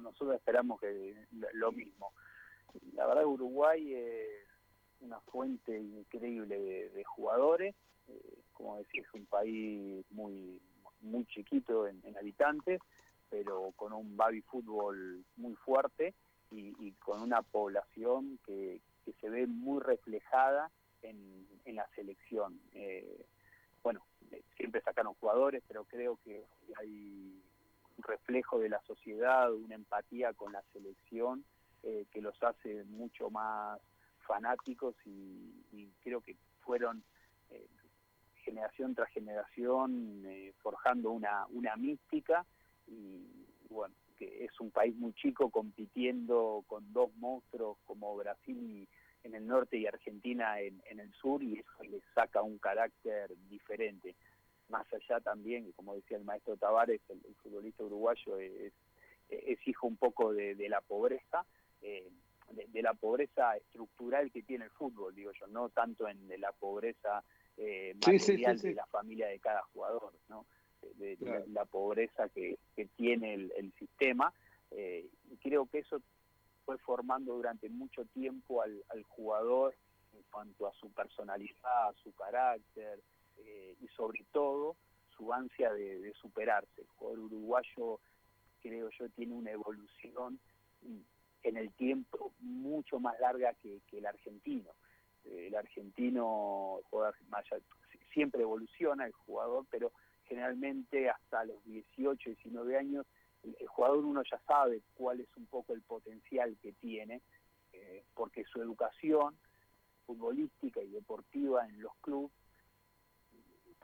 Nosotros esperamos que lo mismo. La verdad, Uruguay es una fuente increíble de, jugadores. Eh, como decía, es un país muy, muy chiquito en, habitantes, pero con un baby fútbol muy fuerte y, con una población que, se ve muy reflejada en, en la selección. Eh, bueno, eh, siempre sacaron jugadores, pero creo que hay reflejo de la sociedad, una empatía con la selección eh, que los hace mucho más fanáticos y, y creo que fueron eh, generación tras generación eh, forjando una, una mística y bueno, que es un país muy chico compitiendo con dos monstruos como Brasil en el norte y Argentina en, en el sur y eso le saca un carácter diferente. Más allá también, como decía el maestro Tavares, el, el futbolista uruguayo es, es hijo un poco de, de la pobreza, eh, de, de la pobreza estructural que tiene el fútbol, digo yo, no tanto en de la pobreza eh, sí, material sí, sí. de la familia de cada jugador, ¿no? de, Claro. la, la pobreza que, que tiene el, el sistema. eh, y creo que eso fue formando durante mucho tiempo al, al jugador en cuanto a su personalidad, su carácter eh, y sobre todo su ansia de, de superarse. El jugador uruguayo, creo yo, tiene una evolución en el tiempo mucho más larga que, que el argentino. Eh, El argentino el jugador siempre evoluciona el jugador, pero generalmente hasta los 18, 19 años el, el jugador uno ya sabe cuál es un poco el potencial que tiene, eh, porque su educación futbolística y deportiva en los clubes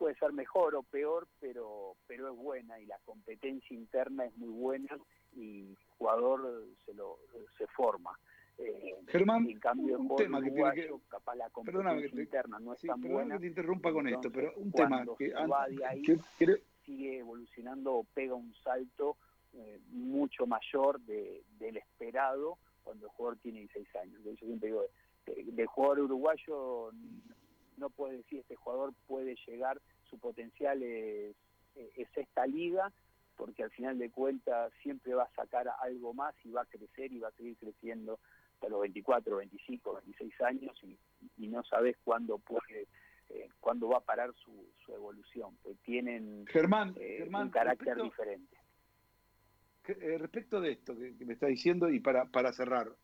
puede ser mejor o peor, pero pero es buena y la competencia interna es muy buena y el jugador se lo se forma. Eh, Germán, en cambio un tema que tiene que- capaz la competencia que te- interna no es sí, tan buena. que te interrumpa con esto, pero un tema que va de ahí, que- sigue evolucionando o pega un salto eh, mucho mayor de, del esperado cuando el jugador tiene 16 años. Yo siempre digo, de- del jugador uruguayo no puede decir este jugador puede llegar, su potencial es, es esta liga, porque al final de cuentas siempre va a sacar algo más y va a crecer y va a seguir creciendo hasta los 24, 25, 26 años y, y no sabes cuándo puede, eh, cuándo va a parar su, su evolución, pues tienen Germán, eh, Germán, un carácter respecto- diferente. que- eh, respecto de esto que, que me está diciendo y para, para cerrar,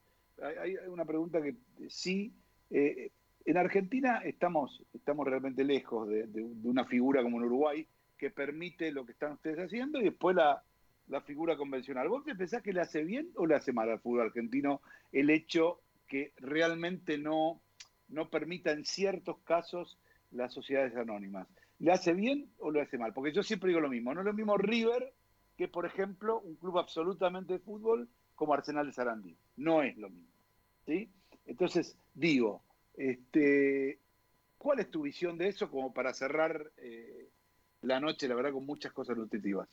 hay, hay una pregunta que sí, eh, en Argentina estamos, estamos realmente lejos de, una figura como en Uruguay que permite lo que están ustedes haciendo y después la, la figura convencional. ¿Vos te pensás que le hace bien o le hace mal al fútbol argentino el hecho que realmente no, no permita en ciertos casos las sociedades anónimas? ¿Le hace bien o le hace mal? Porque yo siempre digo lo mismo, no es lo mismo River que, por ejemplo, un club absolutamente de fútbol como Arsenal de Sarandí. No es lo mismo. ¿sí? Entonces, digo, este, ¿cuál es tu visión de eso como para cerrar eh, la noche, la verdad, con muchas cosas nutritivas?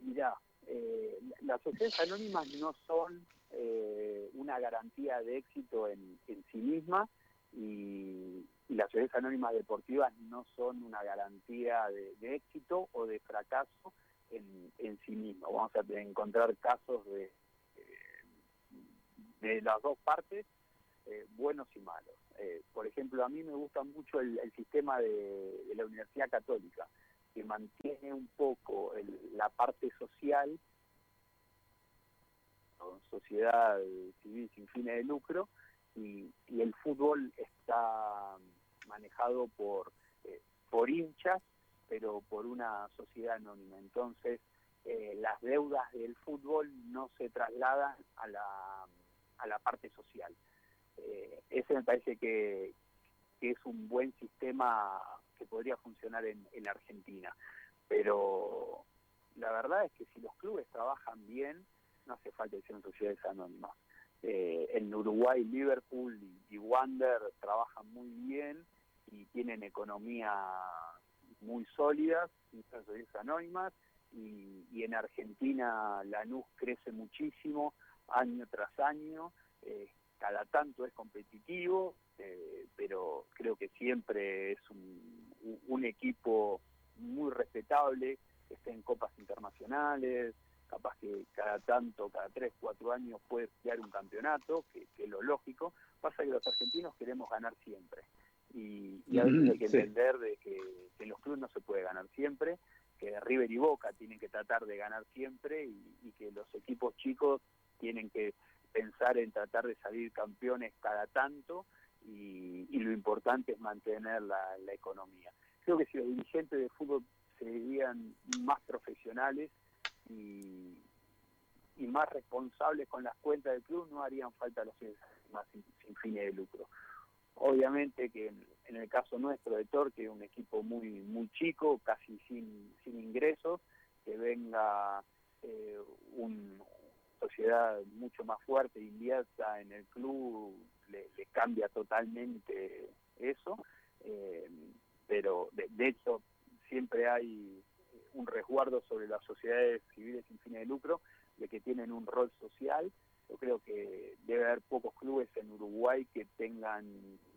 Mirá, eh, las sociedades anónimas no son eh, una garantía de éxito en, en sí mismas y, las sociedades anónimas deportivas no son una garantía de, de éxito o de fracaso en, en sí mismas. Vamos a encontrar casos de, de las dos partes, eh, buenos y malos. Eh, por ejemplo, a mí me gusta mucho el, sistema de, la Universidad Católica, que mantiene un poco el- la parte social, sociedad civil sin fines de lucro, y, y el fútbol está manejado por, eh, por hinchas, pero por una sociedad anónima. Entonces, eh, las deudas del fútbol no se trasladan a la, a la parte social. Eh, ese me parece que, es un buen sistema que podría funcionar en, en Argentina. Pero la verdad es que si los clubes trabajan bien, no hace falta que sean sociedades anónimas. Eh, en Uruguay, Liverpool y, Wander trabajan muy bien y tienen economía muy sólidas, son sociedades anónimas, y, y en Argentina Lanús crece muchísimo año tras año, eh, cada tanto es competitivo, eh, pero creo que siempre es un, equipo muy respetable, que está en copas internacionales, capaz que cada tanto, cada tres, cuatro años puede crear un campeonato, que, que es lo lógico. Pasa que los argentinos queremos ganar siempre. Y, y a veces hay que entender de que, que en los clubes no se puede ganar siempre, que River y Boca tienen que tratar de ganar siempre y, y que los equipos chicos tienen que pensar en tratar de salir campeones cada tanto y, y lo importante es mantener la, la economía. Creo que si los dirigentes de fútbol serían más profesionales y, más responsables con las cuentas del club, no harían falta los sin, fines de lucro. Obviamente que en, el caso nuestro de Torque, un equipo muy muy chico, casi sin, sin ingresos, que venga eh, una sociedad mucho más fuerte, invierta en el club, le, cambia totalmente eso, eh, pero de, de hecho siempre hay un resguardo sobre las sociedades civiles sin fines de lucro, de que tienen un rol social. Yo creo que debe haber pocos clubes en Uruguay que tengan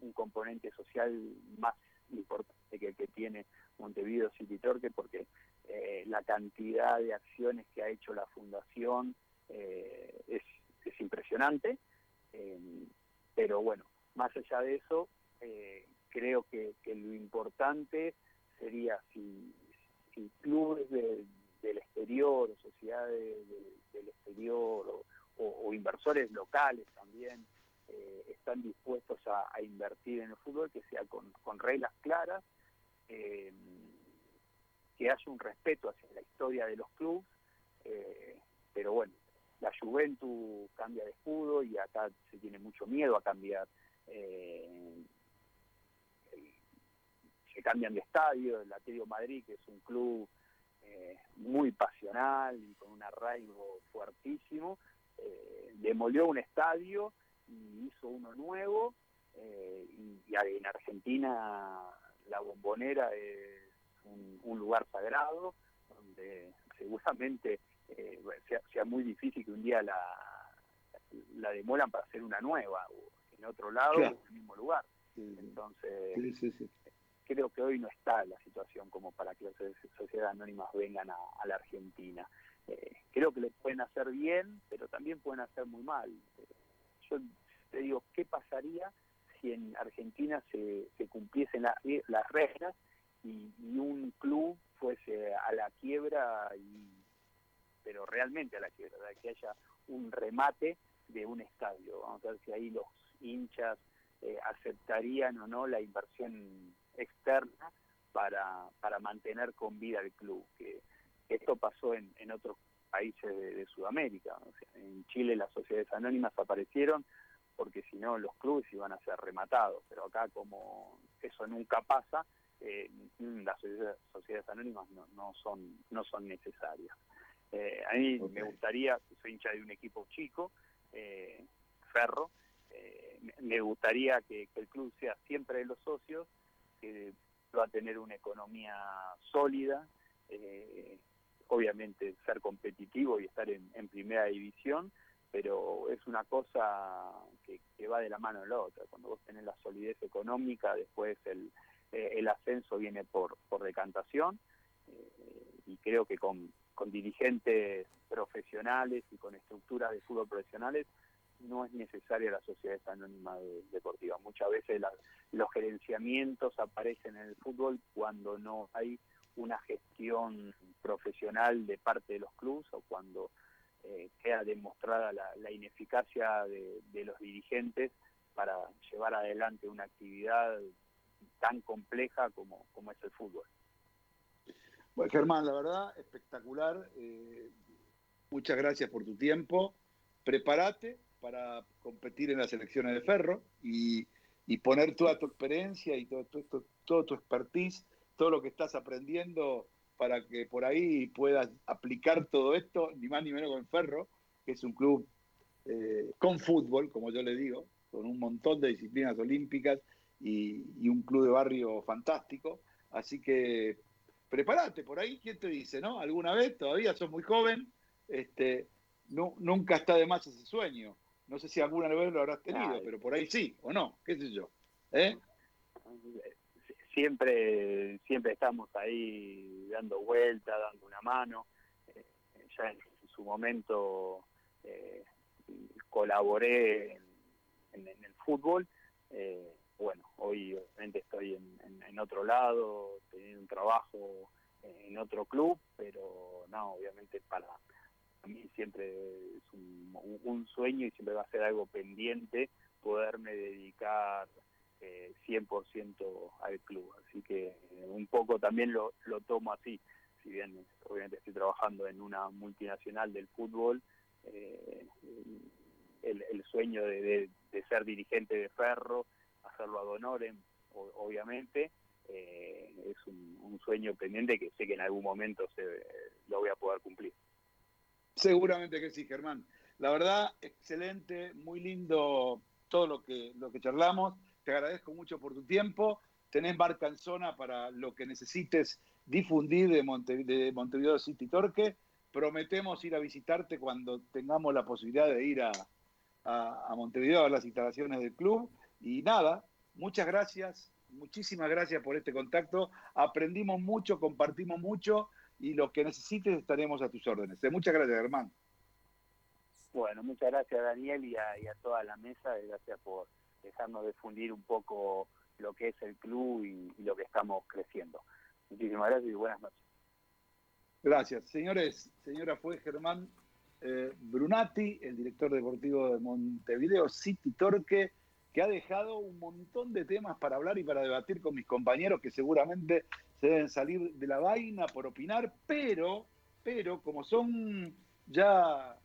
un componente social más importante que el que tiene Montevideo City Torque, porque eh, la cantidad de acciones que ha hecho la fundación eh, es, es impresionante. Eh, pero bueno, más allá de eso, eh, creo que, que lo importante sería si, si clubes de- del exterior sociedades de- del exterior o, inversores locales también eh, están dispuestos a, invertir en el fútbol, que sea con, reglas claras, que haya un respeto hacia la historia de los clubes, eh, pero bueno, la Juventus cambia de escudo y acá se tiene mucho miedo a cambiar. eh, se cambian de estadio, el Atlético Madrid, que es un club eh, muy pasional y con un arraigo fuertísimo, eh, demolió un estadio y hizo uno nuevo, eh, y, y en Argentina la bombonera es un, un lugar sagrado, donde seguramente eh, sea, sea muy difícil que un día la, la demolan para hacer una nueva, o en otro lado, Claro. o en el mismo lugar. Entonces, Sí, sí, sí. creo que hoy no está la situación como para que las sociedades anónimas vengan a, a la Argentina. Eh, creo que le pueden hacer bien, pero también pueden hacer muy mal. Eh, Yo te digo, ¿qué pasaría si en Argentina se, se cumpliesen la- las reglas y, y un club fuese a la quiebra, y, pero realmente a la quiebra, que haya un remate de un estadio? Vamos a ver si ahí los hinchas eh, aceptarían o no la inversión externa para, para mantener con vida el club. Que esto pasó en, en otros países de, Sudamérica. En Chile las sociedades anónimas aparecieron porque si no los clubes iban a ser rematados. Pero acá como eso nunca pasa, eh, las sociedades, sociedades anónimas no, no son no son necesarias. Eh, a mí me gustaría, soy hincha de un equipo chico, eh, Ferro, eh, me- gustaría que, que el club sea siempre de los socios, que va a tener una economía sólida, eh, obviamente ser competitivo y estar en, en primera división, pero es una cosa que, que va de la mano de la otra. Cuando vos tenés la solidez económica, después el, eh, el ascenso viene por, por decantación, y creo que con, con dirigentes profesionales y con estructuras de fútbol profesionales no es necesaria la sociedad anónima de- deportiva. Muchas veces los gerenciamientos aparecen en el fútbol cuando no hay una gestión profesional de parte de los clubes o cuando eh, queda demostrada la, la ineficacia de, de los dirigentes para llevar adelante una actividad tan compleja como, como es el fútbol. Bueno, Germán, la verdad, espectacular. Eh, muchas gracias por tu tiempo. Prepárate para competir en las elecciones de Ferro y, y poner toda tu experiencia y todo, todo, todo- tu expertise, todo lo que estás aprendiendo para que por ahí puedas aplicar todo esto, ni más ni menos con Ferro, que es un club eh, con fútbol, como yo le digo, con un montón de disciplinas olímpicas y, y un club de barrio fantástico. Así que prepárate por ahí, ¿quién te dice, no? ¿Alguna vez? Todavía sos muy joven, este, no, nunca está de más ese sueño. No sé si alguna vez lo habrás tenido, Ay. pero por ahí sí, o no, qué sé yo. ¿Eh? siempre siempre estamos ahí dando vueltas, dando una mano. Eh, ya en su momento eh, colaboré en, en- en el fútbol. Eh, bueno, hoy obviamente estoy en, en- otro lado, teniendo un trabajo en otro club, pero no, obviamente para mí siempre es un, un- sueño y siempre va a ser algo pendiente poderme dedicar eh, 100% al club. Así que un poco también lo, lo tomo así. Si bien obviamente estoy trabajando en una multinacional del fútbol, eh, el, el sueño de- de ser dirigente de Ferro, hacerlo ad honorem, obviamente, eh, es un, sueño pendiente que sé que en algún momento se, lo voy a poder cumplir. Seguramente que sí, Germán. La verdad, excelente, muy lindo todo lo que, lo que charlamos. Te agradezco mucho por tu tiempo. Tenés marca en zona para lo que necesites difundir de, Monte- de Montevideo City Torque. Prometemos ir a visitarte cuando tengamos la posibilidad de ir a, a- Montevideo a las instalaciones del club. Y nada, muchas gracias, muchísimas gracias por este contacto. Aprendimos mucho, compartimos mucho y lo que necesites estaremos a tus órdenes. Eh, Muchas gracias, Germán. Bueno, muchas gracias Daniel y a, y a toda la mesa, gracias por dejarnos difundir un poco lo que es el club y, y lo que estamos creciendo. Muchísimas gracias y buenas noches. Gracias. Señores, señora, fue Germán eh, Brunati, el director deportivo de Montevideo City Torque, que ha dejado un montón de temas para hablar y para debatir con mis compañeros que seguramente se deben salir de la vaina por opinar, pero, pero como son ya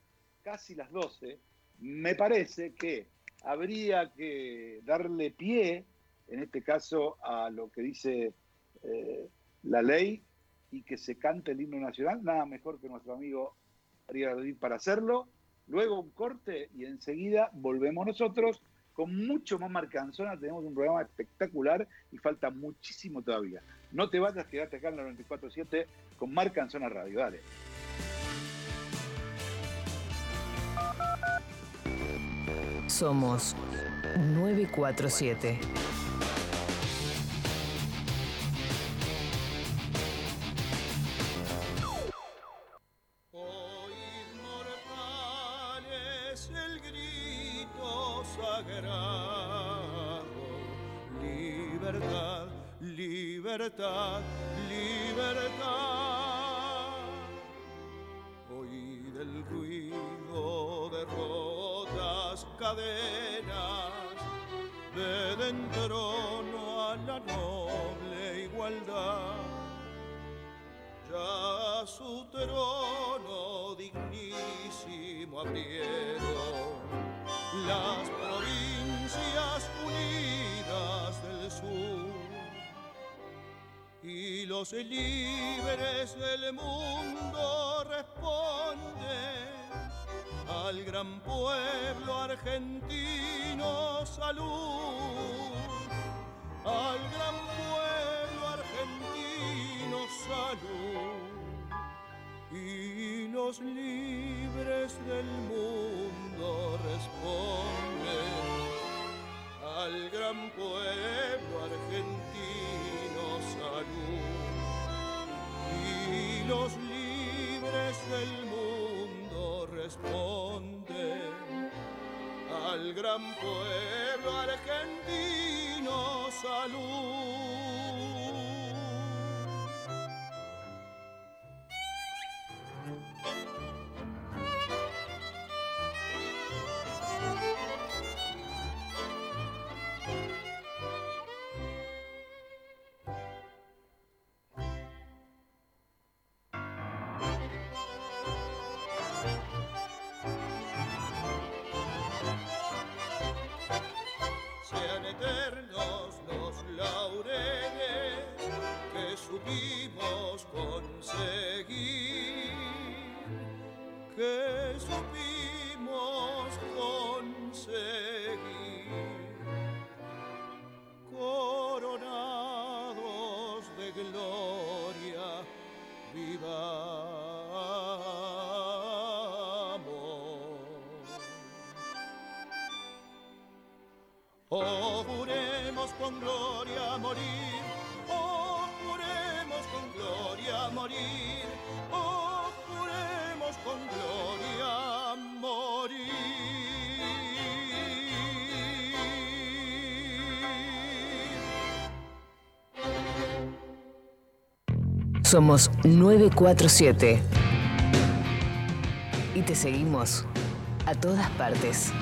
casi las 12, me parece que habría que darle pie, en este caso, a lo que dice eh, la ley y que se cante el himno nacional, nada mejor que nuestro amigo Ariel para hacerlo. Luego un corte y enseguida volvemos nosotros con mucho más marcanzona. Tenemos un programa espectacular y falta muchísimo todavía. No te vayas, quedate acá en la 94.7 con Marcanzona Radio. Dale. Somos 947. Argentino al con gloria morir, oh juremos con gloria morir, oh juremos con gloria morir. Somos 947 y te seguimos a todas partes.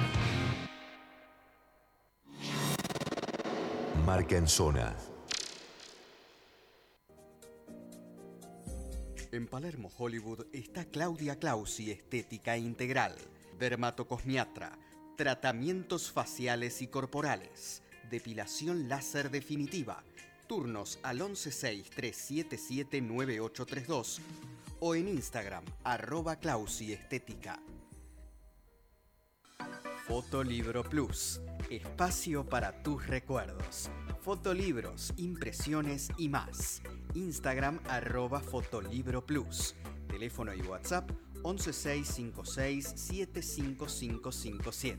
En zona. En Palermo, Hollywood, está Claudia Clausi Estética Integral, dermatocosmiatra, tratamientos faciales y corporales, depilación láser definitiva, turnos al 116-377-9832 o en Instagram, arroba Clausi Estética. Fotolibro Plus, espacio para tus recuerdos. Fotolibros, impresiones y más. Instagram arroba Fotolibro Plus. Teléfono y WhatsApp 11656-75557.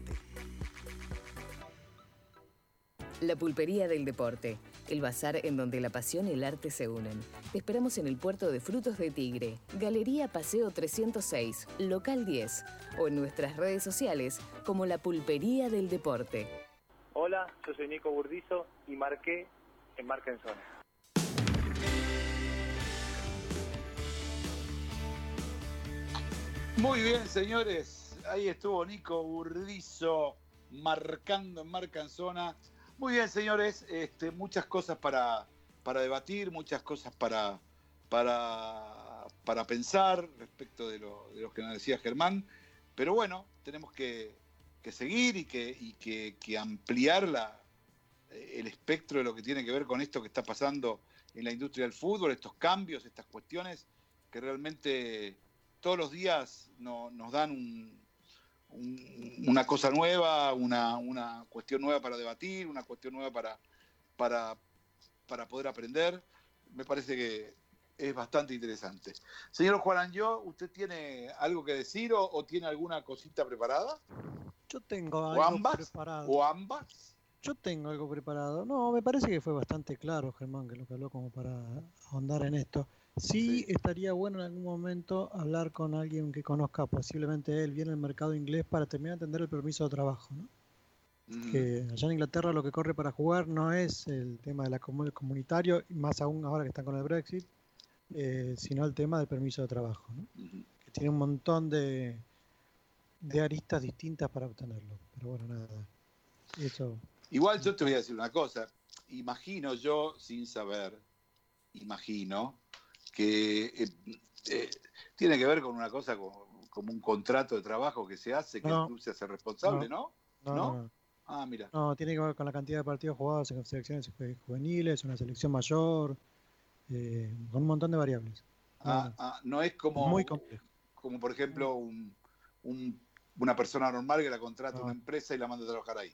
La Pulpería del Deporte, el bazar en donde la pasión y el arte se unen. Te esperamos en el puerto de Frutos de Tigre, Galería Paseo 306, Local 10, o en nuestras redes sociales como La Pulpería del Deporte. Hola, yo soy Nico Burdizo y marqué en Marca en Zona. Muy bien, señores. Ahí estuvo Nico Burdizo marcando en marca en zona. Muy bien, señores. Este, muchas cosas para, para debatir, muchas cosas para, para, para pensar respecto de lo, de lo que nos decía Germán. Pero bueno, tenemos que, que seguir y que, que, ampliar la, el espectro de lo que tiene que ver con esto que está pasando en la industria del fútbol, estos cambios, estas cuestiones que realmente todos los días no- nos dan un- un- una cosa nueva, una, una cuestión nueva para debatir, una cuestión nueva para, para, para poder aprender. Me parece que es bastante interesante. Señor Juan Anjo, ¿usted tiene algo que decir o, o tiene alguna cosita preparada? Yo tengo ¿O algo ambas? preparado. ¿O ambas? Yo tengo algo preparado. No, me parece que fue bastante claro, Germán, que lo que habló como para ahondar en esto. Sí, estaría bueno en algún momento hablar con alguien que conozca posiblemente él bien el mercado inglés para terminar de entender el permiso de trabajo, ¿no? Que allá en Inglaterra lo que corre para jugar no es el tema de la comu- comunitario, y más aún ahora que están con el Brexit, eh, sino el tema del permiso de trabajo, ¿no? Que tiene un montón de, de aristas distintas para obtenerlo. Pero bueno, nada. Eso Igual yo te voy a decir una cosa. Imagino yo, sin saber, imagino que eh, eh, tiene que ver con una cosa como, como un contrato de trabajo que se hace, que No. el club se hace responsable, ¿no? No, no, no. Ah, mira. No, tiene que ver con la cantidad de partidos jugados en selecciones juveniles, una selección mayor, eh, con un montón de variables. Ah, ah, no es como, Muy complejo. como por ejemplo, un- un- una persona normal que la contrata una empresa y la manda a trabajar ahí.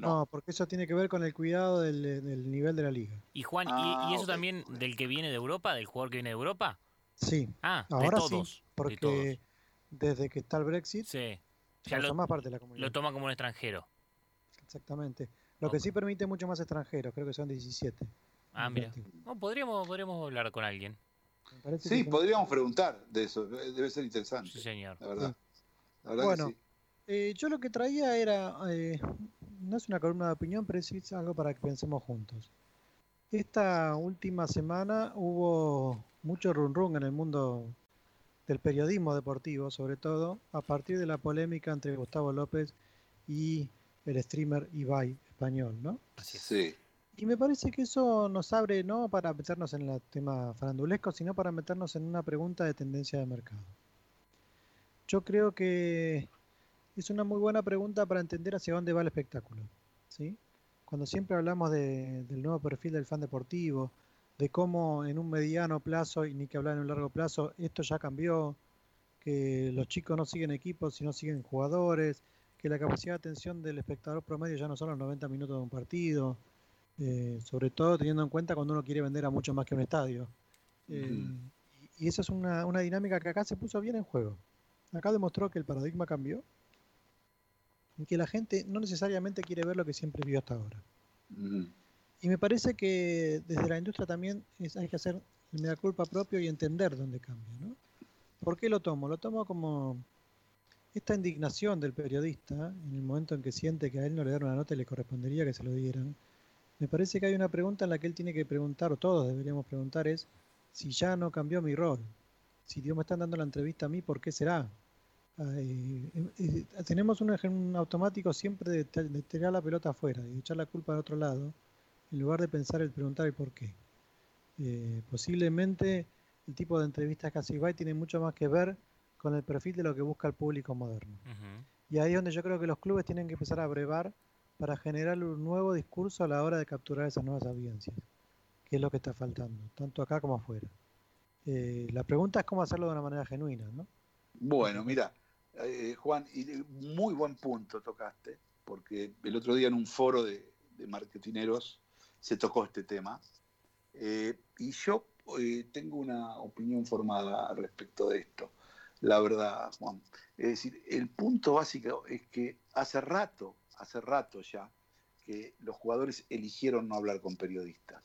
No. porque eso tiene que ver con el cuidado del, del nivel de la liga. Y Juan, ¿y- Ah, ¿y, eso también del que viene de Europa, del jugador que viene de Europa? Sí. Ah, de Ahora todos. sí, de porque todos. desde que está el Brexit, Sí. ya lo, forma parte de la comunidad. lo toma como un extranjero. Exactamente. Lo que sí permite mucho más extranjeros, creo que son 17. Ah, mira. No, podríamos, podríamos hablar con alguien. Sí, que- podríamos preguntar de eso. Debe ser interesante. Sí, señor. La verdad. La verdad Bueno, que sí. eh, yo lo que traía era, eh, no es una columna de opinión, pero sí es algo para que pensemos juntos. Esta última semana hubo mucho run run en el mundo del periodismo deportivo, sobre todo a partir de la polémica entre Gustavo López y el streamer Ibai español, ¿no? Sí. Y me parece que eso nos abre no para meternos en el tema farandulesco, sino para meternos en una pregunta de tendencia de mercado. Yo creo que es una muy buena pregunta para entender hacia dónde va el espectáculo. ¿sí? Cuando siempre hablamos de- del nuevo perfil del fan deportivo, de cómo en un mediano plazo, y ni que hablar en un largo plazo, esto ya cambió, que los chicos no siguen equipos, sino siguen jugadores, que la capacidad de atención del espectador promedio ya no son los 90 minutos de un partido, eh, sobre todo teniendo en cuenta cuando uno quiere vender a mucho más que un estadio. Eh, y- y esa es una, una dinámica que acá se puso bien en juego. Acá demostró que el paradigma cambió y que la gente no necesariamente quiere ver lo que siempre vio hasta ahora. Y me parece que desde la industria también es- hay que hacer el mea culpa propio y entender dónde cambia. ¿no? ¿Por qué lo tomo? Lo tomo como esta indignación del periodista en el momento en que siente que a él no le dan una nota y le correspondería que se lo dieran. Me parece que hay una pregunta en la que él tiene que preguntar, o todos deberíamos preguntar, es si ya no cambió mi rol. Si Dios me están dando la entrevista a mí, ¿por qué será? Eh, eh, tenemos un, un, automático siempre de, de, tirar la pelota afuera y echar la culpa al otro lado, en lugar de pensar el preguntar el por qué. Eh, posiblemente el tipo de entrevistas que hace Ibai tiene mucho más que ver con el perfil de lo que busca el público moderno. Y ahí es donde yo creo que los clubes tienen que empezar a brevar para generar un nuevo discurso a la hora de capturar esas nuevas audiencias, que es lo que está faltando, tanto acá como afuera. Eh, la pregunta es cómo hacerlo de una manera genuina, ¿no? Bueno, mira, eh, Juan, y muy buen punto tocaste, porque el otro día en un foro de, de marketineros se tocó este tema, eh, y yo eh, tengo una opinión formada respecto de esto, la verdad, Juan. Es decir, el punto básico es que hace rato, hace rato ya, que los jugadores eligieron no hablar con periodistas,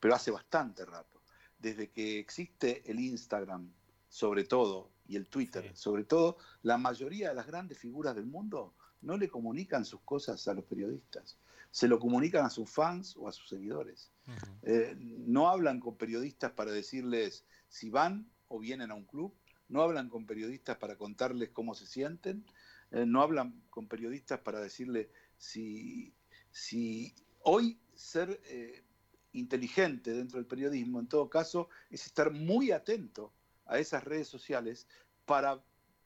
pero hace bastante rato. Desde que existe el Instagram, sobre todo, y el Twitter, sí. sobre todo, la mayoría de las grandes figuras del mundo no le comunican sus cosas a los periodistas, se lo comunican a sus fans o a sus seguidores. Uh -huh. eh, no hablan con periodistas para decirles si van o vienen a un club, no hablan con periodistas para contarles cómo se sienten, eh, no hablan con periodistas para decirle si, si hoy ser eh, inteligente dentro del periodismo, en todo caso, es estar muy atento a esas redes sociales para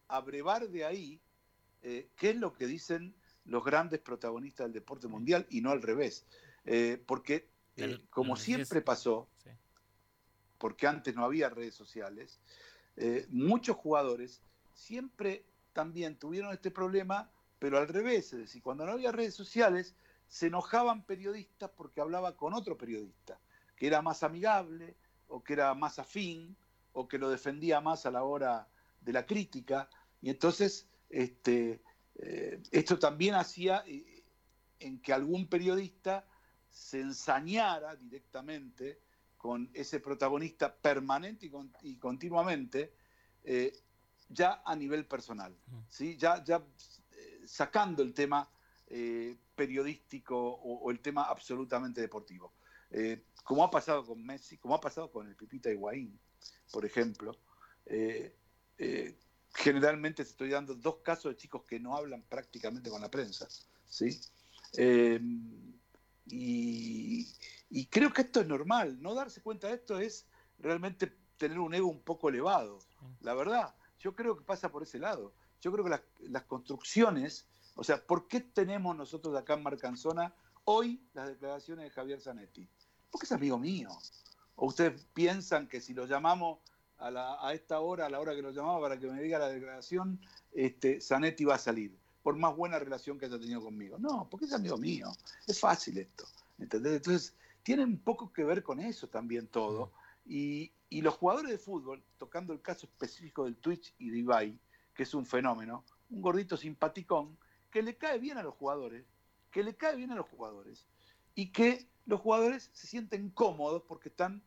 abrevar de ahí eh, qué es lo que dicen los grandes protagonistas del deporte mundial y no al revés. Eh, porque, eh, como siempre pasó, porque antes no había redes sociales, muchos jugadores siempre también tuvieron este problema, pero al revés, es decir, cuando no había redes sociales, se enojaban periodistas porque hablaba con otro periodista, que era más amigable o que era más afín o que lo defendía más a la hora de la crítica. Y entonces este, eh, esto también hacía eh, en que algún periodista se ensañara directamente con ese protagonista permanente y, con, y continuamente, eh, ya a nivel personal, ¿sí? ya, ya eh, sacando el tema eh, periodístico o, o, el tema absolutamente deportivo. como ha pasado con Messi, como ha pasado con el Pipita Higuaín, por ejemplo, generalmente te estoy dando dos casos de chicos que no hablan prácticamente con la prensa, ¿sí? Eh, y, y, creo que esto es normal, no darse cuenta de esto es realmente tener un ego un poco elevado, la verdad, yo creo que pasa por ese lado, yo creo que las, construcciones, o sea, ¿por qué tenemos nosotros acá en Marcanzona hoy las declaraciones de Javier Zanetti? Porque es amigo mío, o ustedes piensan que si lo llamamos a, a, esta hora, a la hora que lo llamaba para que me diga la declaración, este, Zanetti va a salir, por más buena relación que haya tenido conmigo. No, porque es amigo mío. Es fácil esto. ¿entendés? Entonces, tiene un poco que ver con eso también todo. Y, los jugadores de fútbol, tocando el caso específico del Twitch y de Ibai, que es un fenómeno, un gordito simpaticón, que le cae bien a los jugadores, que le cae bien a los jugadores, y que los jugadores se sienten cómodos porque están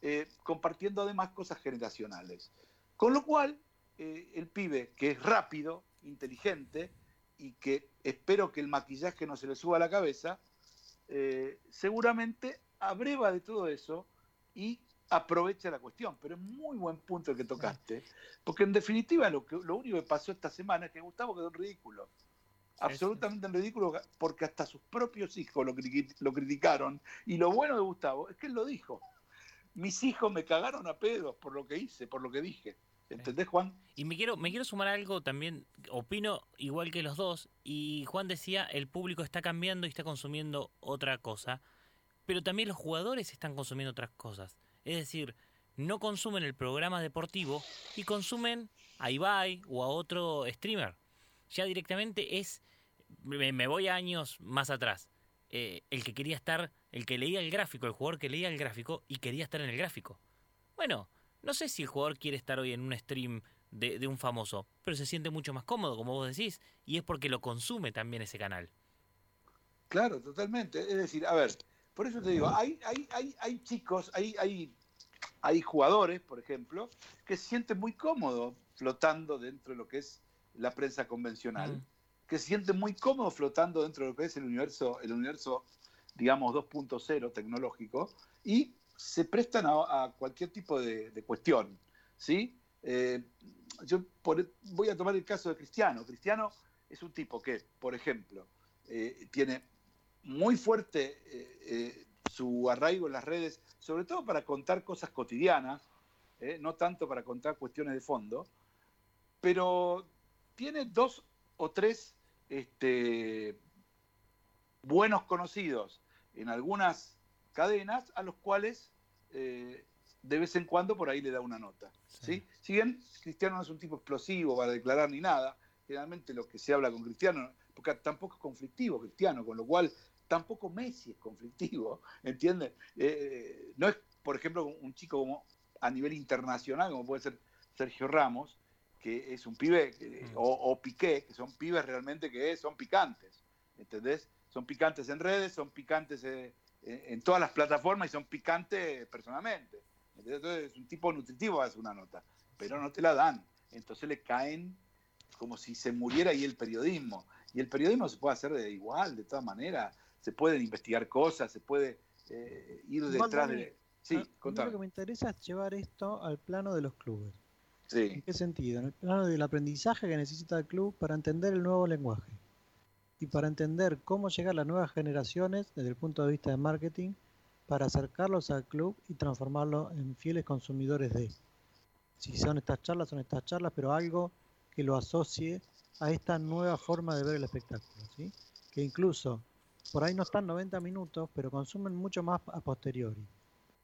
eh, compartiendo además cosas generacionales. Con lo cual, eh, el pibe, que es rápido, inteligente, y que espero que el maquillaje no se le suba a la cabeza, eh, seguramente abreva de todo eso y aprovecha la cuestión. Pero es muy buen punto el que tocaste, porque en definitiva lo, que, lo único que pasó esta semana es que Gustavo quedó en ridículo. Absolutamente en ridículo, porque hasta sus propios hijos lo, lo criticaron. Y lo bueno de Gustavo es que él lo dijo mis hijos me cagaron a pedos por lo que hice, por lo que dije. ¿Entendés, Juan? Y me quiero, me quiero sumar a algo también, opino igual que los dos, y Juan decía, el público está cambiando y está consumiendo otra cosa, pero también los jugadores están consumiendo otras cosas. Es decir, no consumen el programa deportivo y consumen a Ibai o a otro streamer. Ya directamente es, me, voy años más atrás, eh, el que quería estar el que leía el gráfico, el jugador que leía el gráfico y quería estar en el gráfico. Bueno, no sé si el jugador quiere estar hoy en un stream de, de, un famoso, pero se siente mucho más cómodo, como vos decís, y es porque lo consume también ese canal. Claro, totalmente. Es decir, a ver, por eso te digo, hay, hay, hay, hay chicos, hay, hay, hay jugadores, por ejemplo, que se sienten muy cómodos flotando dentro de lo que es la prensa convencional, que se sienten muy cómodos flotando dentro de lo que es el universo, el universo digamos, 2.0 tecnológico, y se prestan a, a cualquier tipo de, de cuestión, ¿sí? Eh, yo por- voy a tomar el caso de Cristiano. Cristiano es un tipo que, por ejemplo, eh, tiene muy fuerte eh, eh, su arraigo en las redes, sobre todo para contar cosas cotidianas, eh, no tanto para contar cuestiones de fondo, pero tiene dos o tres este, buenos conocidos en algunas cadenas a los cuales de vez en cuando por ahí le da una nota. ¿sí? Si bien Cristiano no es un tipo explosivo para declarar ni nada, generalmente lo que se habla con Cristiano, porque tampoco es conflictivo Cristiano, con lo cual tampoco Messi es conflictivo, ¿entiendes? Eh, no es, por ejemplo, un chico como a nivel internacional, como puede ser Sergio Ramos, que es un pibe, que- o, o Piqué, que son pibes realmente que son picantes, ¿entendés? Son picantes en redes, son picantes eh, en, todas las plataformas y son picantes personalmente. ¿entendés? Entonces es un tipo nutritivo hace una nota, pero no te la dan. Entonces le caen como si se muriera ahí el periodismo. Y el periodismo se puede hacer de igual, de todas maneras. Se pueden investigar cosas, se puede eh, ir detrás de... Sí, a- contame. Lo que me interesa es llevar esto al plano de los clubes. Sí. ¿En qué sentido? En el plano del aprendizaje que necesita el club para entender el nuevo lenguaje y para entender cómo llegar a las nuevas generaciones desde el punto de vista de marketing para acercarlos al club y transformarlos en fieles consumidores de. Si son estas charlas, son estas charlas, pero algo que lo asocie a esta nueva forma de ver el espectáculo, ¿sí? Que incluso por ahí no están 90 minutos, pero consumen mucho más a posteriori.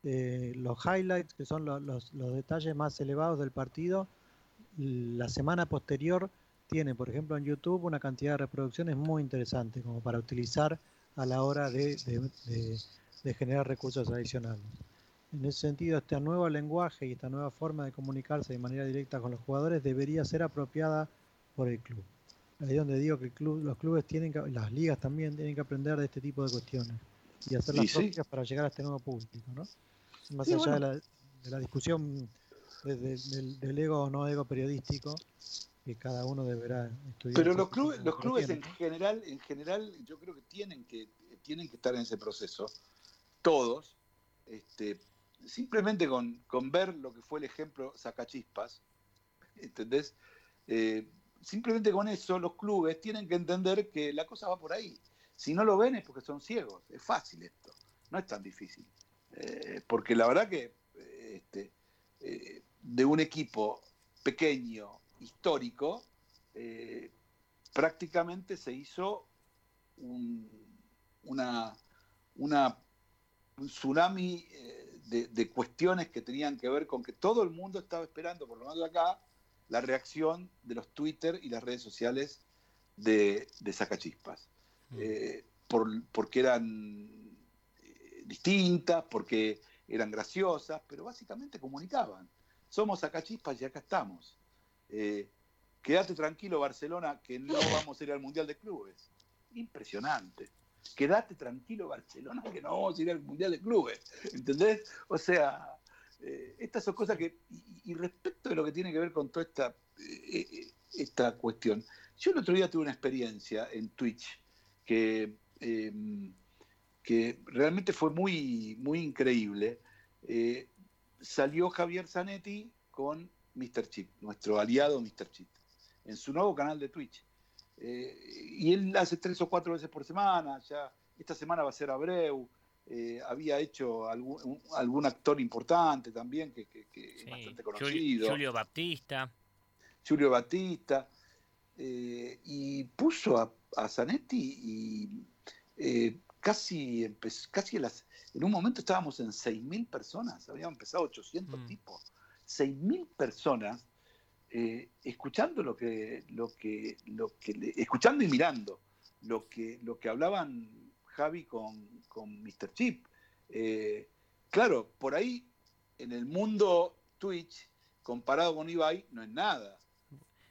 Eh, los highlights, que son lo- los, detalles más elevados del partido, la semana posterior tiene, por ejemplo, en YouTube una cantidad de reproducciones muy interesante como para utilizar a la hora de- de generar recursos adicionales. En ese sentido, este nuevo lenguaje y esta nueva forma de comunicarse de manera directa con los jugadores debería ser apropiada por el club. Ahí es donde digo que club, los clubes tienen que, las ligas también tienen que aprender de este tipo de cuestiones y hacerlas Y sí. propias para llegar a este nuevo público, ¿no? Más Sí, allá de, la, de la discusión de- de- del, del ego o no ego periodístico, que cada uno deberá estudiar. Pero los clubes, los clubes en general, en general, yo creo que tienen que, tienen que estar en ese proceso, todos, este, simplemente con, con ver lo que fue el ejemplo Sacachispas, ¿entendés? Eh, simplemente con eso los clubes tienen que entender que la cosa va por ahí. Si no lo ven es porque son ciegos, es fácil esto, no es tan difícil. Eh, porque la verdad que este, eh, de un equipo pequeño, histórico, eh, prácticamente se hizo un, una, una- un tsunami de, de cuestiones que tenían que ver con que todo el mundo estaba esperando, por lo menos acá, la reacción de los Twitter y las redes sociales de, de Sacachispas. Eh, por- porque eran eh, distintas, porque eran graciosas, pero básicamente comunicaban. Somos Sacachispas y acá estamos. Eh, quédate tranquilo, Barcelona, que no vamos a ir al Mundial de Clubes. Impresionante. Quédate tranquilo, Barcelona, que no vamos a ir al Mundial de Clubes. ¿Entendés? O sea, eh, estas son cosas que. Y, respecto de lo que tiene que ver con toda esta, eh, eh, esta cuestión, yo el otro día tuve una experiencia en Twitch que, eh, que realmente fue muy, muy increíble. Salió Javier Zanetti con Mr. Chip, nuestro aliado Mr. Chip, en su nuevo canal de Twitch. Y él hace tres o cuatro veces por semana, ya esta semana va a ser Abreu, eh, había hecho algún, un- algún actor importante también, que, que- que es bastante conocido. Julio Baptista. Julio Batista, eh, y puso a, a Zanetti y eh, casi, casi las, en un momento estábamos en 6.000 personas, habíamos empezado 800 tipos, 6.000 personas eh, escuchando lo que, lo que, lo que escuchando y mirando lo que, lo que hablaban Javi con, con Mr. Chip. Eh, claro, por ahí en el mundo Twitch, comparado con Ibai, no es nada.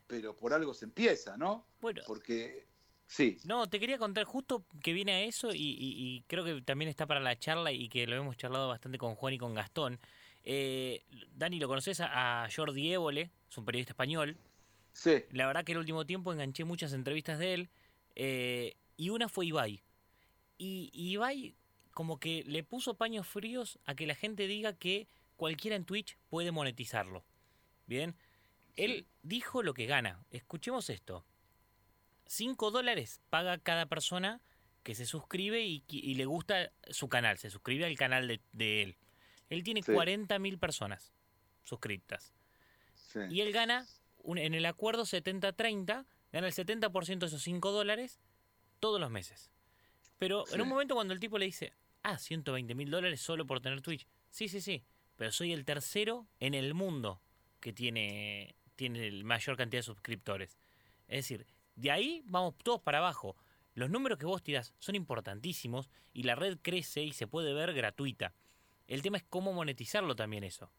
Pero por algo se empieza, ¿no? Bueno. Porque, sí. No, te quería contar justo que viene a eso y, y- y creo que también está para la charla y que lo hemos charlado bastante con Juan y con Gastón. Eh, Dani, ¿lo conoces a, a Jordi Évole? Es un periodista español. Sí. La verdad que el último tiempo enganché muchas entrevistas de él eh, y una fue Ibai. Y, y Ibai como que le puso paños fríos a que la gente diga que cualquiera en Twitch puede monetizarlo. Bien, él dijo lo que gana. Escuchemos esto. 5 dólares paga cada persona que se suscribe y, y le gusta su canal, se suscribe al canal de, de él. Él tiene Sí. 40.000 personas suscriptas. Sí. Y él gana, un- en el acuerdo 70-30, gana el 70% de esos 5 dólares todos los meses. Pero en un momento cuando el tipo le dice, ah, 120 mil dólares solo por tener Twitch. Sí, sí, sí. Pero soy el tercero en el mundo que tiene, tiene el mayor cantidad de suscriptores. Es decir, de ahí vamos todos para abajo. Los números que vos tirás son importantísimos y la red crece y se puede ver gratuita. El tema es cómo monetizarlo también eso.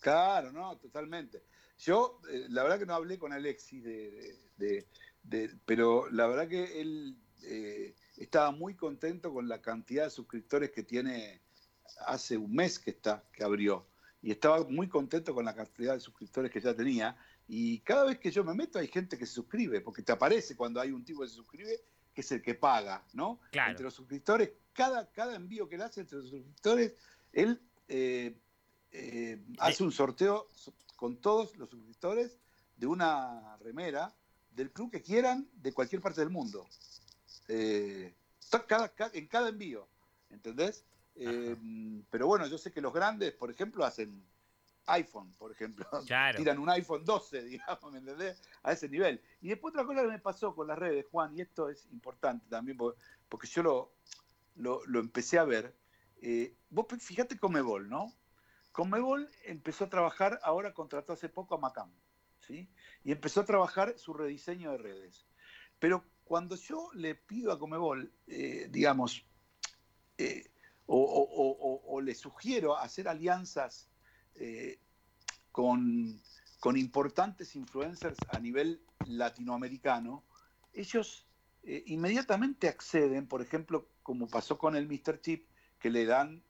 Claro, no, totalmente. Yo, eh, la verdad que no hablé con Alexis, de, de- de- de- pero la verdad que él eh, estaba muy contento con la cantidad de suscriptores que tiene hace un mes que está, que abrió. Y estaba muy contento con la cantidad de suscriptores que ya tenía. Y cada vez que yo me meto hay gente que se suscribe, porque te aparece cuando hay un tipo que se suscribe, que es el que paga, ¿no? Claro. Entre los suscriptores, cada, cada envío que él hace entre los suscriptores, él eh, eh, hace un sorteo so- con todos los suscriptores de una remera del club que quieran de cualquier parte del mundo. Eh, cada, ca- en cada envío, ¿entendés? Eh, pero bueno, yo sé que los grandes, por ejemplo, hacen iPhone, por ejemplo. Claro. Tiran un iPhone 12, digamos, ¿me entendés? A ese nivel. Y después otra cosa que me pasó con las redes, Juan, y esto es importante también, porque, porque yo lo, lo, lo empecé a ver. Eh, vos fíjate Comebol, ¿no? Comebol empezó a trabajar, ahora contrató hace poco a Macam, ¿sí? Y empezó a trabajar su rediseño de redes. Pero cuando yo le pido a Comebol, eh, digamos, eh, o, le sugiero hacer alianzas eh, con, importantes influencers a nivel latinoamericano, ellos inmediatamente acceden, por ejemplo, como pasó con el Mr. Chip, que le dan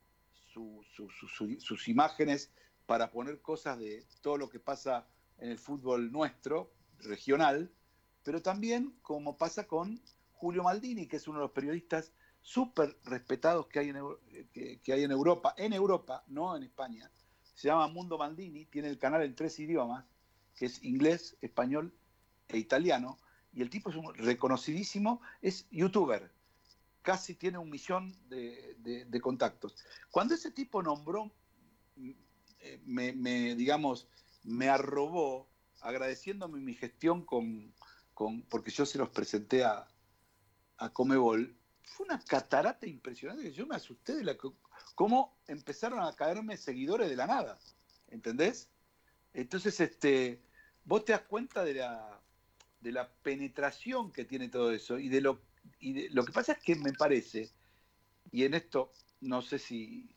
su- su- su- su- sus imágenes para poner cosas de todo lo que pasa en el fútbol nuestro, regional, pero también como pasa con Julio Maldini, que es uno de los periodistas súper respetados que hay, en, que, hay en Europa, en Europa, no en España. Se llama Mundo Maldini, tiene el canal en tres idiomas, que es inglés, español e italiano, y el tipo es reconocidísimo, es youtuber, casi tiene un millón de, de- contactos. Cuando ese tipo nombró, eh, me, digamos, me arrobó agradeciéndome mi gestión con, porque yo se los presenté a, a Comebol, fue una catarata impresionante que yo me asusté de la cómo empezaron a caerme seguidores de la nada, ¿entendés? Entonces, este, vos te das cuenta de la, de la penetración que tiene todo eso y de lo y de- lo que pasa es que me parece y en esto no sé si,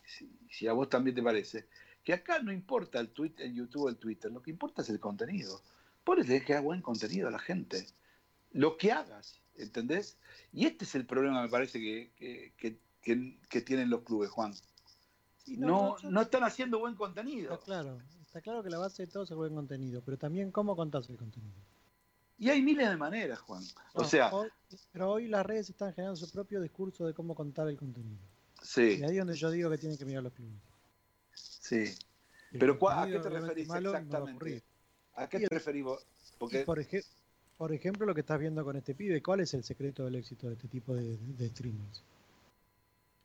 si, a vos también te parece que acá no importa el tweet, el YouTube el Twitter, lo que importa es el contenido. Vos le tenés que dar buen contenido a la gente. Lo que hagas, ¿entendés? Y este es el problema, me parece, que, que, que- tienen los clubes, Juan. no, No, no, yo- no están haciendo buen contenido. Está claro, está claro que la base de todo es el buen contenido, pero también cómo contás el contenido. Y hay miles de maneras, Juan. O sea, hoy- pero hoy las redes están generando su propio discurso de cómo contar el contenido. sí, Y ahí es donde yo digo que tienen que mirar los clubes. sí. El Pero ¿cuá- ¿a qué te referís exactamente? ¿A qué te? Y Porque por, ej- por ejemplo, lo que estás viendo con este pibe, ¿cuál es el secreto del éxito de este tipo de, de streamers?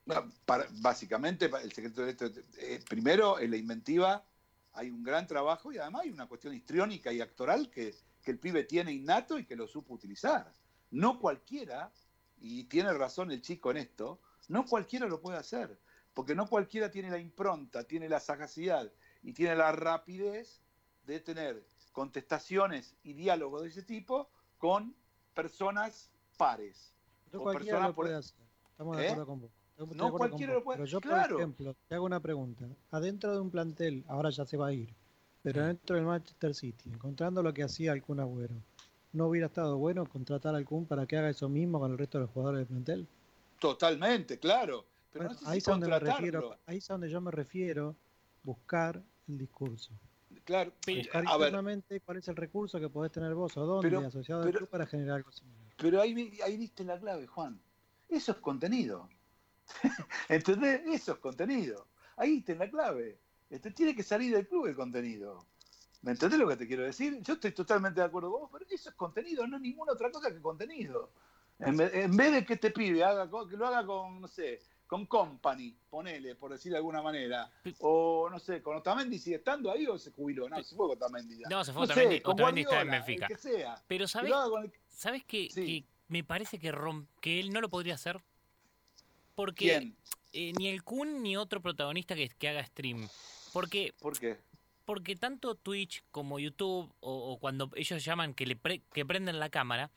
No, para- básicamente, el secreto de esto, eh, primero, en la inventiva hay un gran trabajo y además hay una cuestión histriónica y actoral que, que el pibe tiene innato y que lo supo utilizar. No cualquiera, y tiene razón el chico en esto, no cualquiera lo puede hacer, porque no cualquiera tiene la impronta, tiene la sagacidad y tiene la rapidez de tener contestaciones y diálogos de ese tipo con personas pares. No o cualquiera personas lo por- puede hacer. Estamos de ¿Eh? acuerdo con vos. Estoy No cualquiera lo puede- Pero yo, claro. por ejemplo, te hago una pregunta. Adentro de un plantel, ahora ya se va a ir, pero dentro del Manchester City, encontrando lo que hacía Kun Agüero, ¿no hubiera estado bueno contratar al Kun para que haga eso mismo con el resto de los jugadores del plantel? Totalmente, claro. Pero Bueno, no sé ahí si es a donde me refiero, ahí es a donde yo me refiero, buscar el discurso. Claro, Buscar a ver, internamente cuál es el recurso que podés tener vos o dónde Pero- asociado al club para generar algo similar. pero ahí, ahí viste la clave, Juan. Eso es contenido. ¿Entendés? Eso es contenido. Ahí está la clave. Este, tiene que salir del club el contenido. ¿Me entendés lo que te quiero decir? Yo estoy totalmente de acuerdo con vos, pero eso es contenido, no es ninguna otra cosa que contenido. En vez, en vez de que este pibe haga, que lo haga con, no sé, con Company, ponele, por decir de alguna manera, o no sé, con Otamendi sigue estando ahí o se jubiló, no, se fue con Otamendi ya. No, se fue Otamendi, con Otamendi está en Benfica. el que sea. Pero ¿sabes, el- ¿sabes que, Sí. que me parece que, rom- que él no lo podría hacer? Porque ¿Quién? eh, ni el Kun ni otro protagonista que, que haga stream. Porque, ¿Por qué? porque tanto Twitch como YouTube, o, o cuando ellos llaman que, le pre- que prenden la cámara,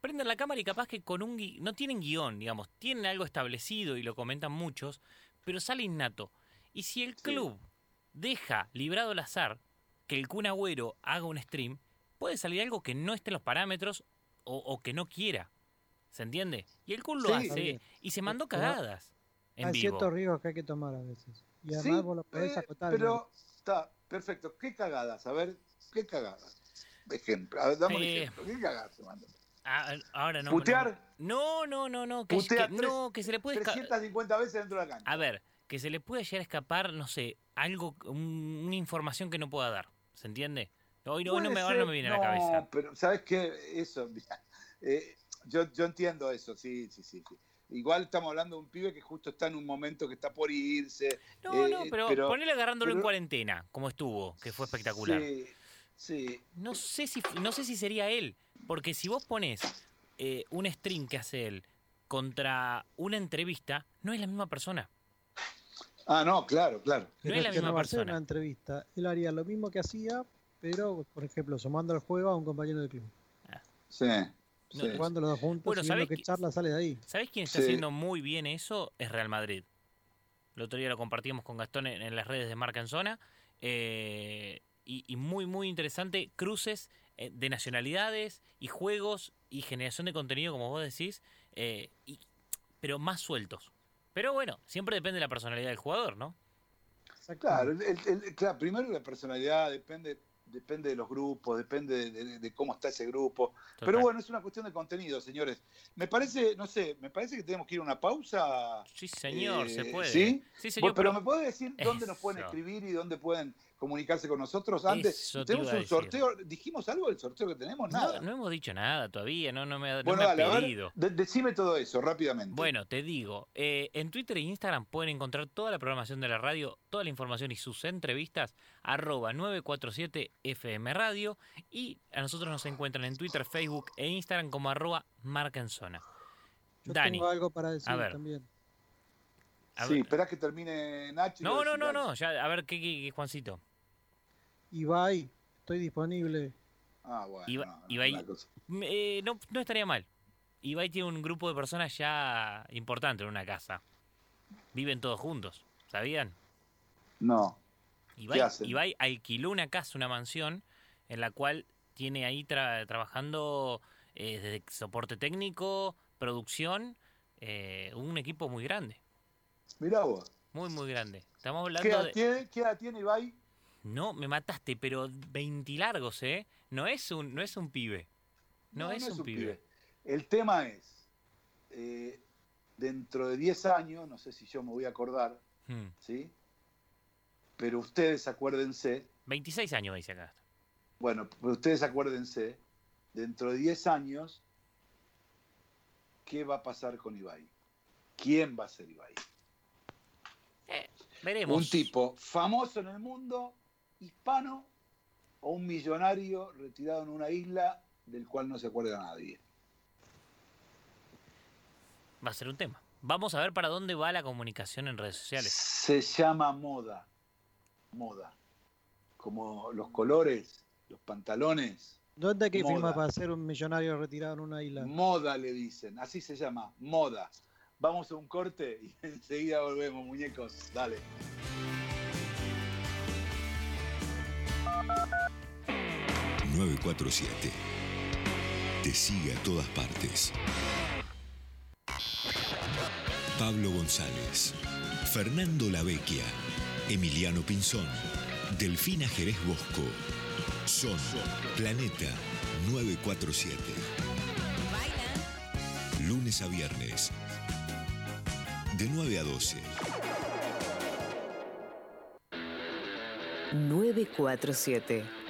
prenden la cámara y capaz que con un gui- no tienen guion, digamos, tienen algo establecido y lo comentan muchos, pero sale innato. Y si el club deja librado al azar que el Kun Agüero haga un stream, puede salir algo que no esté en los parámetros o, o que no quiera. ¿Se entiende? Y el Kun lo Sí. hace y se mandó cagadas en Hay vivo. ciertos riesgos que hay que tomar a veces. Y además Sí, vos lo podés eh, acotar. pero está perfecto. ¿Qué cagadas? A ver, ¿qué cagadas? Ejemplo, a ver, dame un Eh, ejemplo. ¿Qué cagadas se mandó? Ah, ahora no. ¿Putear? No, no, no, no. Que, que- no, que se le puede esca- 350 veces dentro de la cancha. A ver, que se le puede llegar a escapar, no sé, algo, un- una información que no pueda dar. ¿Se entiende? Hoy no, hoy no me, ahora no me viene a la cabeza. pero ¿sabes qué? Eso, mira, eh, yo, yo entiendo eso, sí, sí, sí, sí. Igual estamos hablando de un pibe que justo está en un momento que está por irse. No, eh, no, pero, ponele agarrándolo en cuarentena, como estuvo, que fue espectacular. Sí, sí. No sé si no sé si sería él, porque si vos pones eh, un stream que hace él contra una entrevista, no es la misma persona. Ah, no, claro, claro. No es la misma no persona. una entrevista. Él haría lo mismo que hacía, pero, por ejemplo, sumando el juego a un compañero del club. Sí. No, sí. Jugando los dos juntos, Bueno, y ¿sabés que qué- charla sale de ahí. ¿Sabés quién está Sí. haciendo muy bien eso? Es Real Madrid. El otro día lo compartimos con Gastón en, en las redes de Marca en Zona. eh, y, y muy, muy interesante. Cruces de nacionalidades y juegos y generación de contenido, como vos decís, eh, y- pero más sueltos. Pero bueno, siempre depende de la personalidad del jugador, ¿no? Claro, el- el- el- claro, primero la personalidad depende, depende de los grupos, depende de, de- de cómo está ese grupo. Pero bueno, es una cuestión de contenido, señores. Me parece, no sé, me parece que tenemos que ir a una pausa. Sí, señor, Eh, se puede. ¿Sí? Sí, señor, Bueno, pero, pero- ¿me puede decir dónde nos pueden escribir y dónde pueden comunicarse con nosotros? Antes, tenemos un sorteo. ¿Dijimos algo del sorteo que tenemos? Nada. No, no hemos dicho nada todavía, no, no me, ha- no bueno, me ha dale, pedido. decime todo eso rápidamente. Bueno, te digo, eh, en Twitter e Instagram pueden encontrar toda la programación de la radio, toda la información y sus entrevistas, arroba 947 FM Radio, y a nosotros nos encuentran en Twitter, Facebook e Instagram como arroba marca en zona. Yo Dani, tengo algo para decir a ver. también. a sí, ver. esperá que termine Nacho. No, no, no, no, ya, a ver, ¿qué, qué, qué, Juancito? Ibai, estoy disponible. Ah, bueno. Iba- no, no, Ibai-. Eh, no, no estaría mal. Ibai tiene un grupo de personas ya importante en una casa. Viven todos juntos, ¿sabían? No. Ibai, ¿Qué hacen? Ibai alquiló una casa, una mansión, en la cual tiene ahí tra- trabajando eh, desde soporte técnico, producción, eh, un equipo muy grande, Mirá vos. muy, muy grande. Estamos ¿Qué hablando edad, de... tiene, ¿Qué edad tiene Ibai? No, me mataste, pero 20 largos, ¿eh? No es un, no es un pibe. No, es, un, pibe. El tema es, eh, dentro de 10 años, no sé si yo me voy a acordar, Hmm. ¿sí? Pero ustedes acuérdense, 26 años dice acá. bueno, pero ustedes acuérdense, dentro de 10 años, ¿qué va a pasar con Ibai? ¿Quién va a ser Ibai? Veremos. Un tipo famoso en el mundo, hispano, o un millonario retirado en una isla del cual no se acuerda nadie. Va a ser un tema. Vamos a ver para dónde va la comunicación en redes sociales. Se llama moda. Moda. Como los colores, los pantalones. ¿Dónde hay que firmar para ser un millonario retirado en una isla? Moda le dicen. Así se llama. Moda. Vamos a un corte y enseguida volvemos, muñecos. Dale. 947. Te sigue a todas partes. Pablo González, Fernando Lavecchia, Emiliano Pinzón, Delfina Jerez Bosco. Son Planeta 947. Lunes a viernes, de 9 a 12. 947.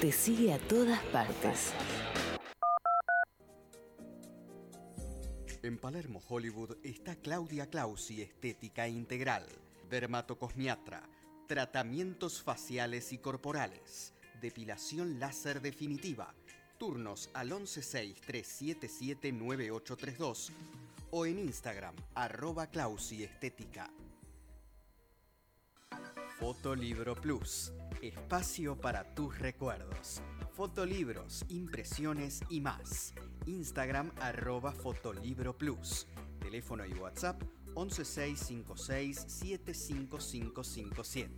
Te sigue a todas partes. En Palermo, Hollywood, está Claudia Clausi Estética Integral, dermatocosmiatra, tratamientos faciales y corporales, depilación láser definitiva, turnos al 116-377-9832 o en Instagram, arroba Clausi Estética. Fotolibro Plus, espacio para tus recuerdos. Fotolibros, impresiones y más. Instagram arroba Fotolibro Plus. Teléfono y WhatsApp 11656-75557.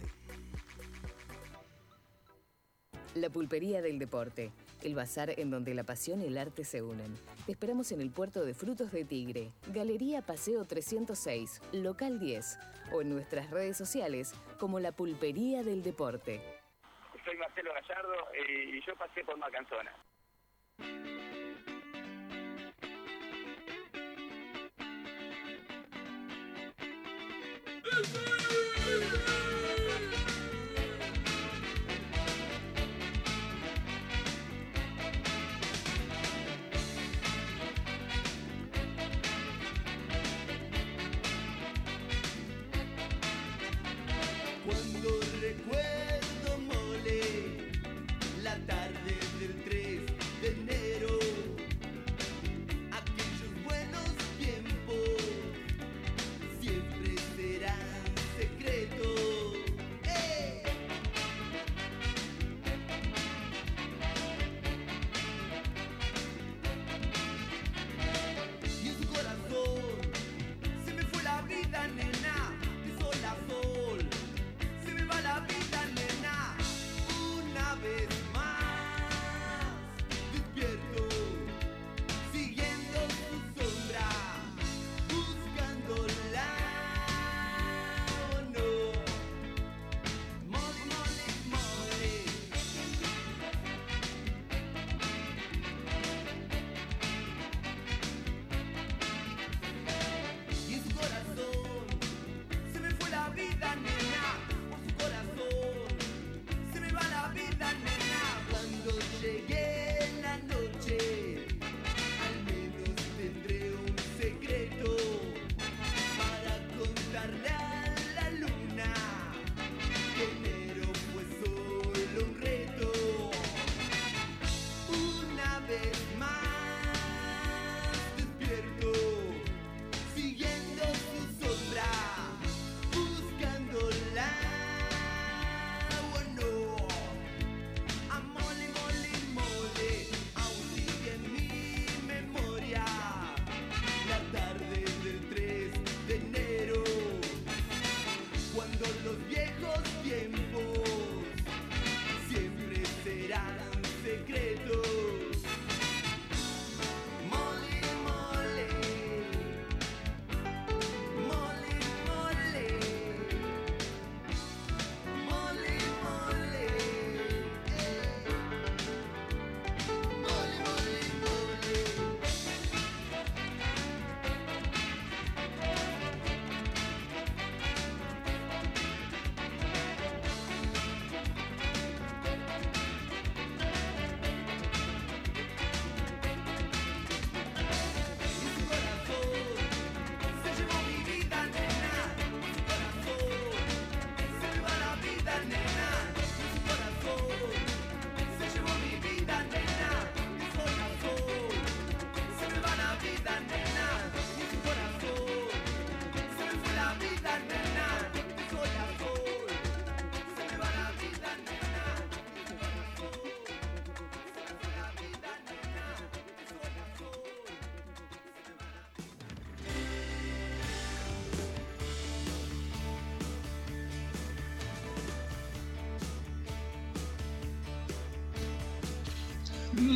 La Pulpería del Deporte, el bazar en donde la pasión y el arte se unen. Te esperamos en el puerto de Frutos de Tigre, Galería Paseo 306, Local 10, o en nuestras redes sociales como La Pulpería del Deporte. Soy Marcelo Gallardo eh, y yo pasé por Macanzona.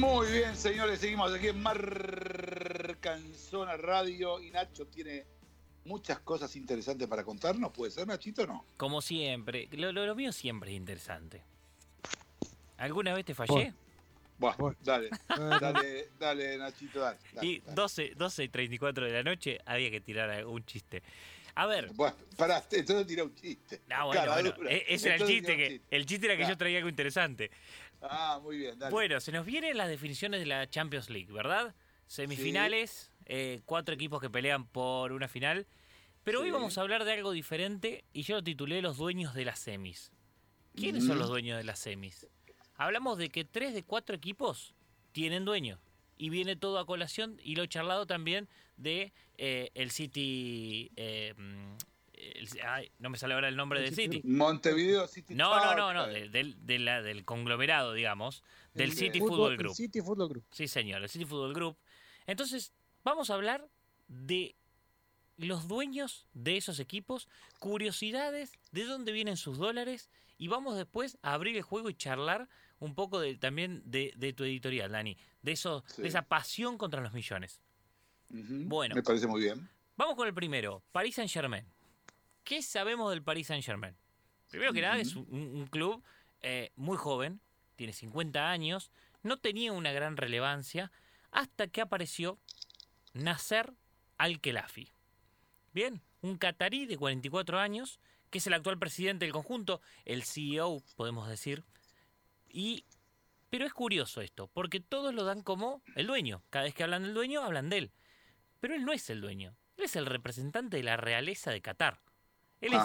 Muy bien, señores, seguimos aquí en Marcanzona Radio y Nacho tiene muchas cosas interesantes para contarnos. ¿Puede ser, Nachito, o no? Como siempre, lo, lo- lo mío siempre es interesante. ¿Alguna vez te fallé? Bueno, dale, dale, dale, Nachito, dale. dale, Y 12, 12 y 34 de la noche había que tirar un chiste. A ver. Bueno, pará, entonces tira un chiste. Ah, bueno, e- ese era el chiste, que, el chiste era que Claro. yo traía algo interesante. Ah, muy bien, dale. Bueno, se nos vienen las definiciones de la Champions League, ¿verdad? Semifinales, eh, cuatro equipos que pelean por una final. Pero hoy vamos a hablar de algo diferente y yo lo titulé Los dueños de las semis. ¿Quiénes son Ujú. los dueños de las semis? Hablamos de que tres de cuatro equipos tienen dueño. Y viene todo a colación y lo he charlado también de eh, el City... eh, mm, el- ay, no me sale ahora el nombre del City. Montevideo City No, no, no, no, de- del, de la- del conglomerado, digamos, del El City Football el Group. City Football Group. Sí, señor, el City Football Group. Entonces, vamos a hablar de los dueños de esos equipos, curiosidades, de dónde vienen sus dólares, y vamos después a abrir el juego y charlar un poco de, también de, de tu editorial, Dani, de, eso, Sí. de esa pasión contra los millones. Bueno. Me parece muy bien. Vamos con el primero, Paris Saint Germain. ¿Qué sabemos del Paris Saint Germain? Primero que nada, es un, un club eh, muy joven, tiene 50 años, no tenía una gran relevancia hasta que apareció Nasser Al-Khelafi. Bien, un catarí de 44 años, que es el actual presidente del conjunto, el CEO, podemos decir. Y, pero es curioso esto, porque todos lo dan como el dueño. Cada vez que hablan del dueño, hablan de él. Pero él no es el dueño. Él es el representante de la realeza de Qatar. Él es,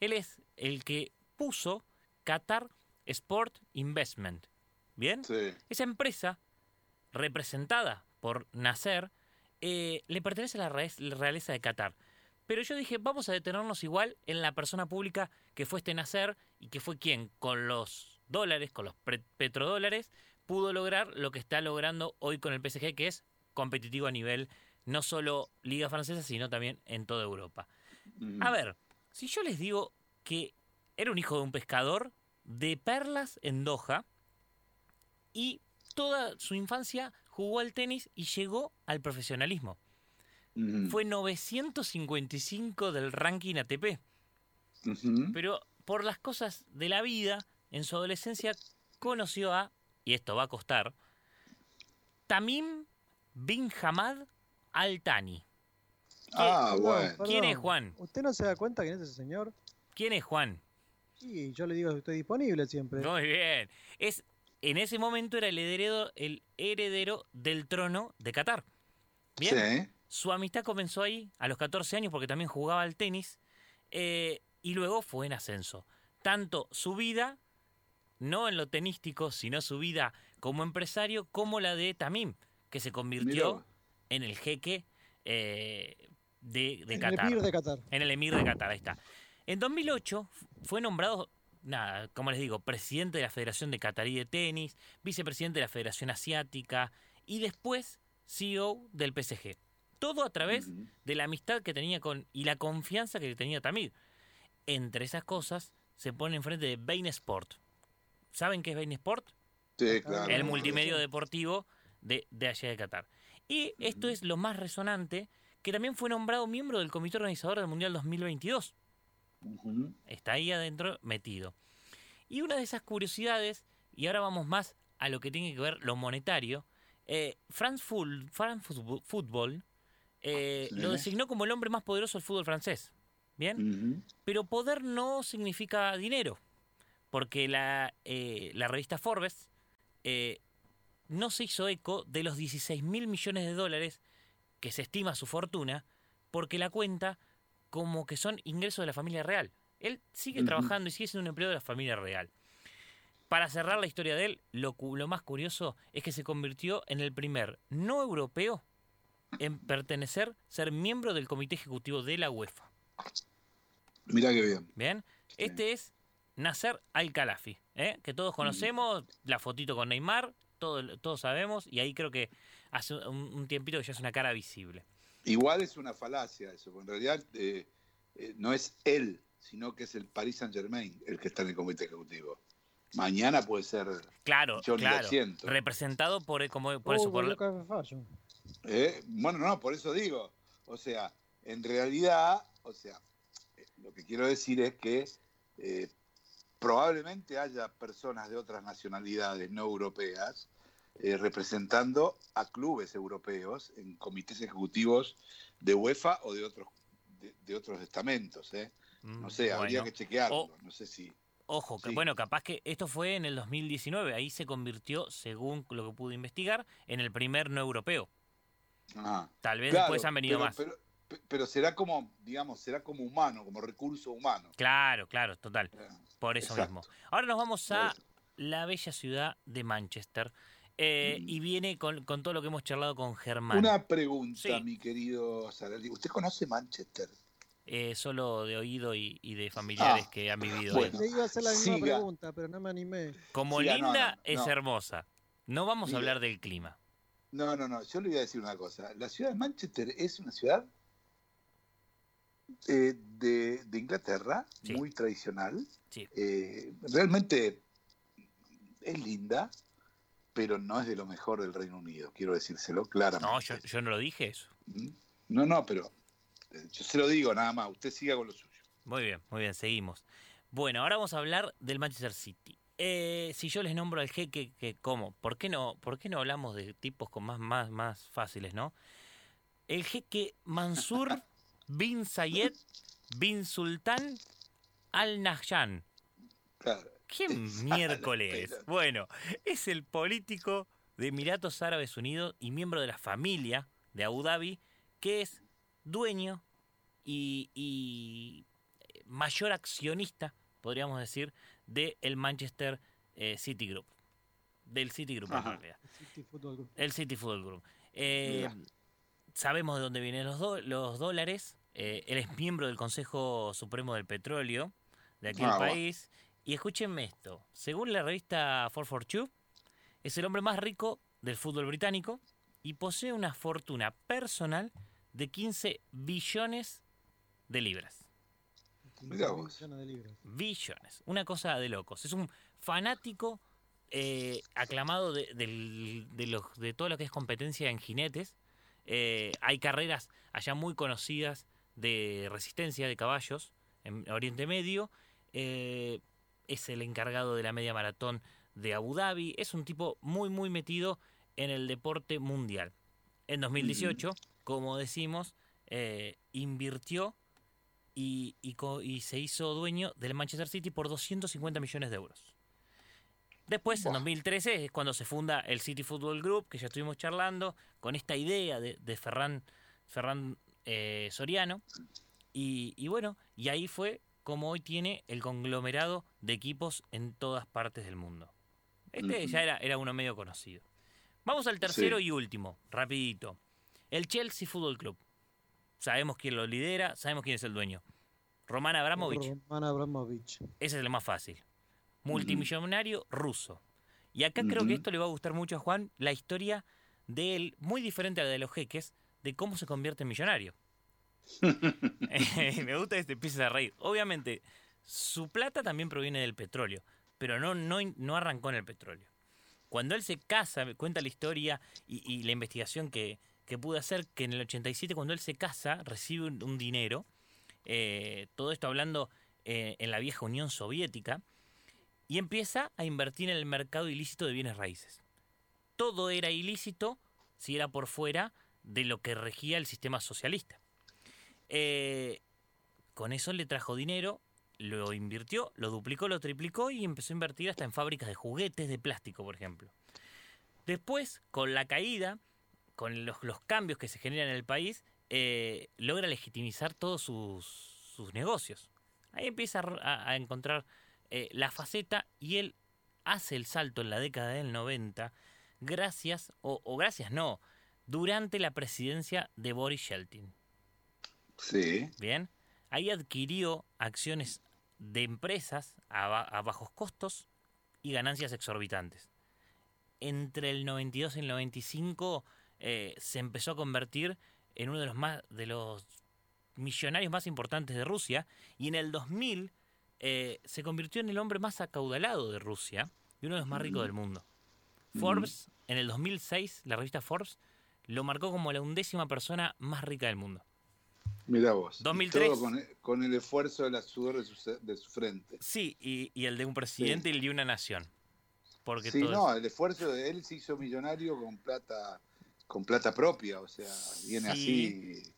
él es el que puso Qatar Sport Investment. ¿Bien? Sí. Esa empresa, representada por Nasser, eh, le pertenece a la realeza de Qatar. Pero yo dije, vamos a detenernos igual en la persona pública que fue este Nasser y que fue quien, con los dólares, con los petrodólares, pudo lograr lo que está logrando hoy con el PSG, que es competitivo a nivel no solo Liga Francesa, sino también en toda Europa. A ver, si yo les digo que era un hijo de un pescador de perlas en Doha y toda su infancia jugó al tenis y llegó al profesionalismo. Fue 955 del ranking ATP. Pero por las cosas de la vida, en su adolescencia conoció a, y esto va a costar, Tamim bin Hamad Al Thani. Ah, bueno. perdón. ¿Quién es Juan? ¿Usted no se da cuenta quién es ese señor? ¿Quién es Juan? Sí, yo le digo que estoy disponible siempre. Muy bien. Es, en ese momento era el heredero, el heredero del trono de Qatar. Bien. Sí. Su amistad comenzó ahí a los 14 años porque también jugaba al tenis eh, y luego fue en ascenso. Tanto su vida, no en lo tenístico, sino su vida como empresario, como la de Tamim, que se convirtió Mirá. en el jeque eh, de, de En el emir de Qatar. En el emir de Qatar, ahí está. En 2008 f- fue nombrado, nada, como les digo, presidente de la Federación de Qatarí de Tenis, vicepresidente de la Federación Asiática y después CEO del PSG. Todo a través de la amistad que tenía con y la confianza que tenía Tamir. Entre esas cosas se pone enfrente de Bain Sport. ¿Saben qué es Bain Sport? Sí, claro. el multimedio deportivo de, de allá de Qatar. Y esto es lo más resonante, que también fue nombrado miembro del comité organizador del Mundial 2022. Ujú. Está ahí adentro metido. Y una de esas curiosidades, y ahora vamos más a lo que tiene que ver lo monetario, eh, France, Ful- France Football- eh, Sí. lo designó como el hombre más poderoso del fútbol francés. ¿Bien? Pero poder no significa dinero, porque la, eh, la revista Forbes eh, no se hizo eco de los 16 mil millones de dólares que se estima su fortuna, porque la cuenta como que son ingresos de la familia real. Él sigue trabajando y sigue siendo un empleado de la familia real. Para cerrar la historia de él, lo, lo más curioso es que se convirtió en el primer no europeo en pertenecer, ser miembro del comité ejecutivo de la UEFA. Mirá qué bien. Bien, este es Nasser Al-Khalafi, ¿eh? que todos conocemos, la fotito con Neymar, todo, todos sabemos, y ahí creo que hace un, un tiempito que ya es una cara visible. Igual es una falacia eso, porque en realidad eh, eh, no es él, sino que es el Paris Saint Germain el que está en el comité ejecutivo. Mañana puede ser Claro, Johnny claro, representado por, como, por Oh, eso, por. ¿Eh? Bueno, no, por eso digo. O sea, en realidad, o sea, eh, lo que quiero decir es que eh, probablemente haya personas de otras nacionalidades no europeas eh, representando a clubes europeos en comités ejecutivos de UEFA o de otros de, de otros estamentos. ¿eh? No sé, habría Mm, que chequearlo. O- no sé si. Ojo, que bueno, capaz que esto fue en el 2019, ahí se convirtió, según lo que pude investigar, en el primer no europeo. Ah, Tal vez claro, después han venido pero- más. Pero, pe- pero será como, digamos, será como humano, como recurso humano. Claro, claro, total. Por eso Exacto. mismo. Ahora nos vamos a la bella ciudad de Manchester. eh, y viene con, con todo lo que hemos charlado con Germán. Mm. Una pregunta, Sí. mi querido Sarali. ¿Usted conoce Manchester? Eh, solo de oído y, y de familiares Ah, que han vivido bueno. ahí. Le iba a hacer la misma Siga. pregunta, pero no me animé. Como Siga, linda no, es no. hermosa. No vamos a hablar del clima. No, no, no. Yo le voy a decir una cosa. La ciudad de Manchester es una ciudad eh, de, de Inglaterra, muy tradicional. Sí. Eh, realmente es linda, pero no es de lo mejor del Reino Unido. Quiero decírselo claramente. No, yo, yo no lo dije eso. No, no, pero eh, yo se lo digo nada más. Usted siga con lo suyo. Muy bien, muy bien, seguimos. Bueno, ahora vamos a hablar del Manchester City. Eh, si yo les nombro al jeque, que ¿cómo? ¿Por qué no, por qué no hablamos de tipos con más, más, más fáciles, no? El jeque Mansur bin Zayed bin Sultan Al Nahyan. Claro. ¿Qué miércoles? Bueno, es el político de Emiratos Árabes Unidos y miembro de la familia de Abu Dhabi, que es dueño y, y mayor accionista, podríamos decir, del Manchester eh, City Group. Del City Group, en realidad. City Football Group. El City Football Group. Eh, sabemos de dónde vienen los, do- los dólares. Eh, él es miembro del Consejo Supremo del Petróleo de aquel Ah, bueno. país. Y escúchenme esto. Según la revista 442, es el hombre más rico del fútbol británico y posee una fortuna personal de 15 billones de libras. Millones de libras. Billones. Una cosa de locos. Es un fanático eh, aclamado de, del- de los- de todo lo que es competencia en jinetes. Eh, hay carreras allá muy conocidas de resistencia de caballos en Oriente Medio. Eh, es el encargado de la media maratón de Abu Dhabi. Es un tipo muy, muy metido en el deporte mundial. En 2018, como decimos, eh, invirtió y, y se hizo dueño del Manchester City por 250 millones de euros. Después, en 2013, es cuando se funda el City Football Group, que ya estuvimos charlando, con esta idea de, de Ferran, Ferran eh, Soriano. Y, y bueno, y ahí fue como hoy tiene el conglomerado de equipos en todas partes del mundo. Este ya era, era uno medio conocido. Vamos al tercero Sí. y último, rapidito. El Chelsea Football Club. Sabemos quién lo lidera, sabemos quién es el dueño. Roman Abramovich. Roman Abramovich. Ese es el más fácil. Multimillonario ruso. Y acá creo que esto le va a gustar mucho a Juan, la historia de él, muy diferente a la de los jeques, de cómo se convierte en millonario. Me gusta que te empieces a reír. Obviamente, su plata también proviene del petróleo, pero no, no, no arrancó en el petróleo. Cuando él se casa, me cuenta la historia y, y la investigación que, que pude hacer, que en el 87, cuando él se casa, recibe un, un dinero, eh, todo esto hablando eh, en la vieja Unión Soviética, y empieza a invertir en el mercado ilícito de bienes raíces. Todo era ilícito si era por fuera de lo que regía el sistema socialista. Eh, con eso le trajo dinero, lo invirtió, lo duplicó, lo triplicó y empezó a invertir hasta en fábricas de juguetes de plástico, por ejemplo. Después, con la caída, con los, cambios que se generan en el país, eh, logra legitimizar todos sus, negocios. Ahí empieza a, encontrar eh, la faceta y él hace el salto en la década del 90 gracias, o gracias no, durante la presidencia de Boris Yeltsin. Sí. Bien. Ahí adquirió acciones de empresas a, ba- a bajos costos y ganancias exorbitantes. Entre el 92 y el 95 eh, se empezó a convertir en uno de los más de los millonarios más importantes de Rusia y en el 2000 eh, se convirtió en el hombre más acaudalado de Rusia y uno de los más ricos del mundo. Forbes, en el 2006, la revista Forbes, lo marcó como la undécima persona más rica del mundo. Mira vos. y 2003. Todo con, el- con el esfuerzo de la sudor de su, de su frente. Sí, y, y el de un presidente y el de una nación. Porque Sí, todo no, es- el esfuerzo de él se hizo millonario con plata, con plata propia, o sea, viene Sí. así.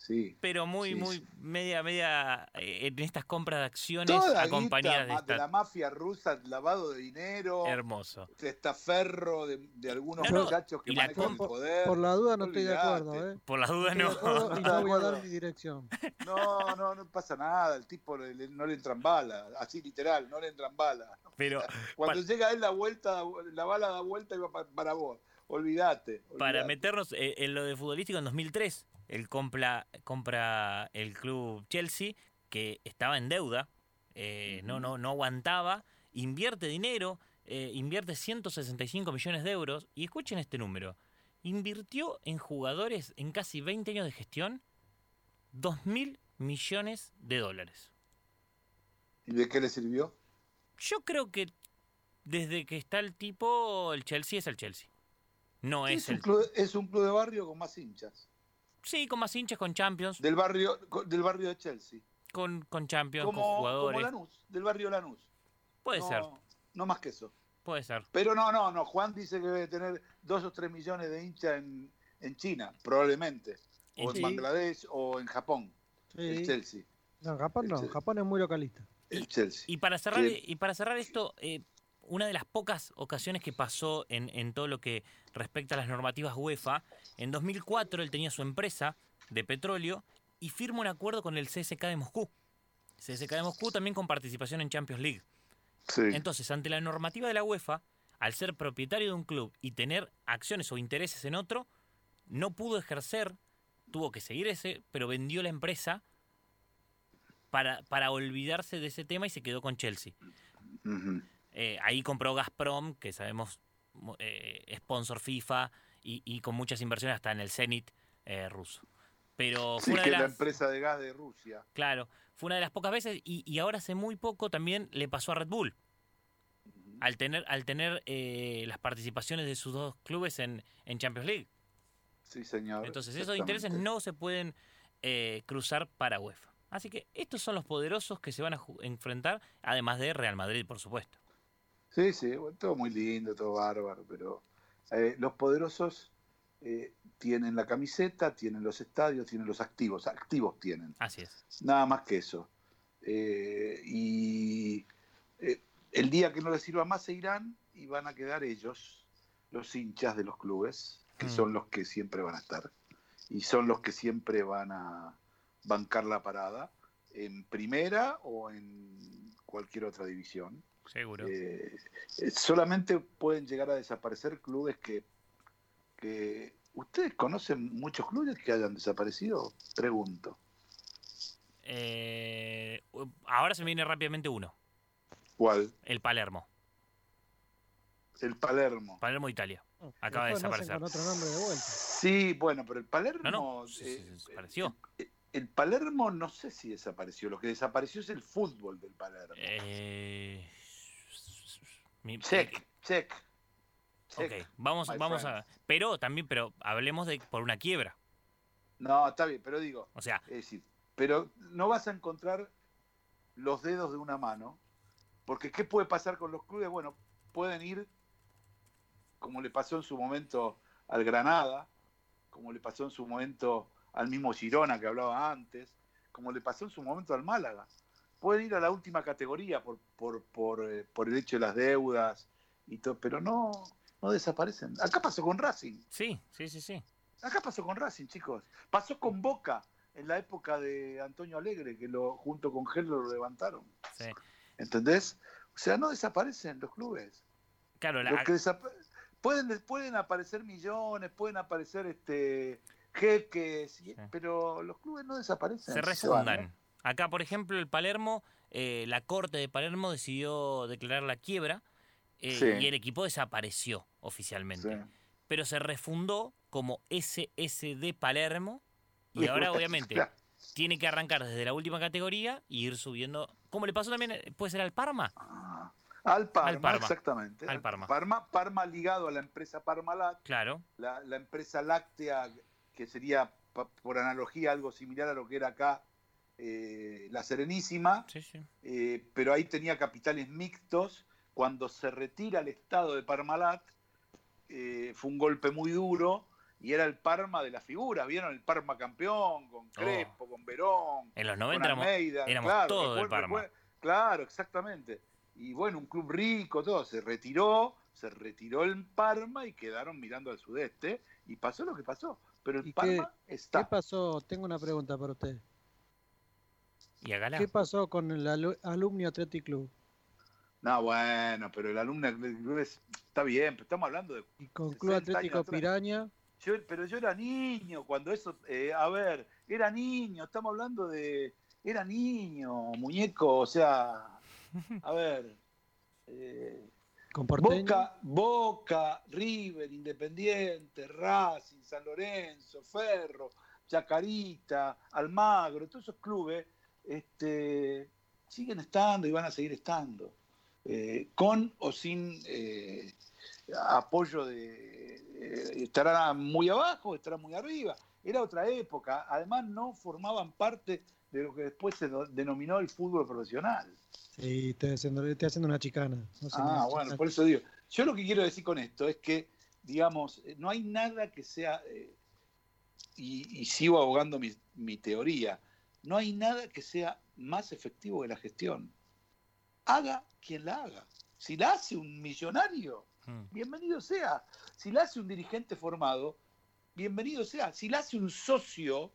Sí. pero muy, Sí, muy sí. media, media eh, en estas compras de acciones Toda acompañadas de ma- de esta la mafia rusa, lavado de dinero, hermoso. testaferro de, de algunos No, no, muchachos que la manejan el compa- poder. Por la duda no estoy de acuerdo, ¿eh? Por dudas Estoy no. de acuerdo y ¿Estás no voy a dar mi dirección. No, no, no pasa nada, el tipo le- le- no le entran balas, así literal, no le entran balas. Pero Cuando llega él la vuelta, la bala da vuelta y va pa- para vos. Olvídate. para meternos eh, en lo de futbolístico en 2003, él compra, compra el club Chelsea, que estaba en deuda, eh, no, no, no aguantaba, invierte dinero, eh, invierte 165 millones de euros, y escuchen este número, invirtió en jugadores en casi 20 años de gestión 2 mil millones de dólares. ¿Y de qué le sirvió? Yo creo que desde que está el tipo, el Chelsea es el Chelsea. No es, Es un, el... club, es un club de barrio con más hinchas. Sí, con más hinchas, con Champions, Del barrio, co- del barrio de Chelsea. con, con Champions, con Como, como jugadores. Lanús, del barrio Lanús. Puede no, ser, No más que eso. puede ser. Pero no, no, no. Juan dice que debe tener dos o tres millones de hinchas en, en China, probablemente. O en. Bangladesh o en Japón. El. Chelsea. No, Japón no, Japón es muy localista. El Chelsea. Y para cerrar, Que- y para cerrar esto, eh, una de las pocas ocasiones que pasó en, en todo lo que respecta a las normativas UEFA, en 2004 él tenía su empresa de petróleo y firma un acuerdo con el CSK de Moscú. CSK de Moscú también con participación en Champions League. Sí. Entonces, ante la normativa de la UEFA, al ser propietario de un club y tener acciones o intereses en otro, no pudo ejercer, tuvo que seguir ese, pero vendió la empresa para, para olvidarse de ese tema y se quedó con Chelsea. Eh, ahí compró Gazprom, que sabemos mo- eh, sponsor FIFA y, y con muchas inversiones hasta en el Zenit eh, ruso. Pero fue Sí, una que de es la las, empresa de gas de Rusia. claro, fue una de las pocas veces y, y ahora hace muy poco también le pasó a Red Bull. Al tener, al tener eh, las participaciones de sus dos clubes en, en Champions League. Sí, señor. Entonces esos intereses no se pueden eh, cruzar para UEFA. Así que estos son los poderosos que se van a enfrentar, además de Real Madrid, por supuesto. Sí, sí, bueno, todo muy lindo, todo bárbaro, pero eh, los poderosos eh, tienen la camiseta, tienen los estadios, tienen los activos, activos tienen, Así es. nada más que eso. Eh, y eh, el día que no les sirva más se irán y van a quedar ellos, los hinchas de los clubes, que Mm. son los que siempre van a estar y son los que siempre van a bancar la parada en primera o en cualquier otra división. Seguro. Eh, solamente pueden llegar a desaparecer clubes que, que... ¿Ustedes conocen muchos clubes que hayan desaparecido? Pregunto. Eh, ahora se me viene rápidamente uno. ¿Cuál? El Palermo. El Palermo. Palermo, Italia. Acaba de desaparecer. con otro nombre de vuelta. Sí, bueno, pero el Palermo... No, no, eh, se- desapareció. el Palermo no sé si desapareció. Lo que desapareció es el fútbol del Palermo. Eh, mi- Check, check. Ok, vamos, vamos a. Pero también, pero hablemos de por una quiebra. No, está bien, pero digo... O sea, Es decir, pero no vas a encontrar los dedos de una mano, porque ¿qué puede pasar con los clubes? Bueno, pueden ir, como le pasó en su momento al Granada, como le pasó en su momento al mismo Girona que hablaba antes, como le pasó en su momento al Málaga. Pueden ir a la última categoría por, por, por, eh, por el hecho de las deudas y todo, pero no, no desaparecen. Acá pasó con Racing. sí, sí, sí, sí. Acá pasó con Racing, chicos. Pasó con Boca en la época de Antonio Alegre, que lo junto con Gel lo levantaron. sí. ¿Entendés? O sea, no desaparecen los clubes. Claro, la- Los que pueden, pueden aparecer millones, pueden aparecer este jeques, y- pero los clubes no desaparecen. se refundan. Acá, por ejemplo, el Palermo, eh, la corte de Palermo decidió declarar la quiebra eh, Sí. y el equipo desapareció oficialmente. Sí. Pero se refundó como SSD Palermo y ahora, obviamente, tiene que arrancar desde la última categoría y ir subiendo. Como le pasó también, puede ser al Parma. Al Parma, Al Parma. exactamente. Al Parma. Parma. Parma ligado a la empresa Parmalat, Claro. la, la empresa láctea, que sería por analogía algo similar a lo que era acá eh, la Serenísima, Sí, sí. eh, pero ahí tenía capitales mixtos cuando se retira el estado de Parmalat, eh, fue un golpe muy duro y era el Parma de la figura. ¿Vieron el Parma campeón con Crespo, con Verón? En los con 90 éramos, Almeida? éramos Claro, todos del Parma. Claro, exactamente. Y bueno, un club rico, todo. Se retiró, se retiró el Parma y quedaron mirando al sudeste. Y pasó lo que pasó. Pero el ¿Y qué, Parma está. qué pasó? Tengo una pregunta para usted. ¿Y a Gala? ¿Qué pasó con el Alu- Alumni Athletic Club? No, bueno, pero el alumno del club es- está bien, pero estamos hablando de. Y con Club 60 años Atlético. Piraña. Yo, pero yo era niño cuando eso, eh, a ver, era niño, estamos hablando de, era niño, muñeco, o sea, a ver, eh. Boca, Boca, River, Independiente, Racing, San Lorenzo, Ferro, Chacarita, Almagro, todos esos clubes este, siguen estando y van a seguir estando, eh, con o sin eh, apoyo de... eh, estarán muy abajo, estarán muy arriba. Era otra época, además no formaban parte de lo que después se denominó el fútbol profesional. Sí, estoy haciendo, estoy haciendo una chicana. No sé, Ah, bueno, no- por eso digo. Yo lo que quiero decir con esto es que, digamos, no hay nada que sea, eh, y, y sigo abogando mi, mi teoría, no hay nada que sea más efectivo que la gestión. Haga quien la haga. Si la hace un millonario, Mm. bienvenido sea. Si la hace un dirigente formado, bienvenido sea. Si la hace un socio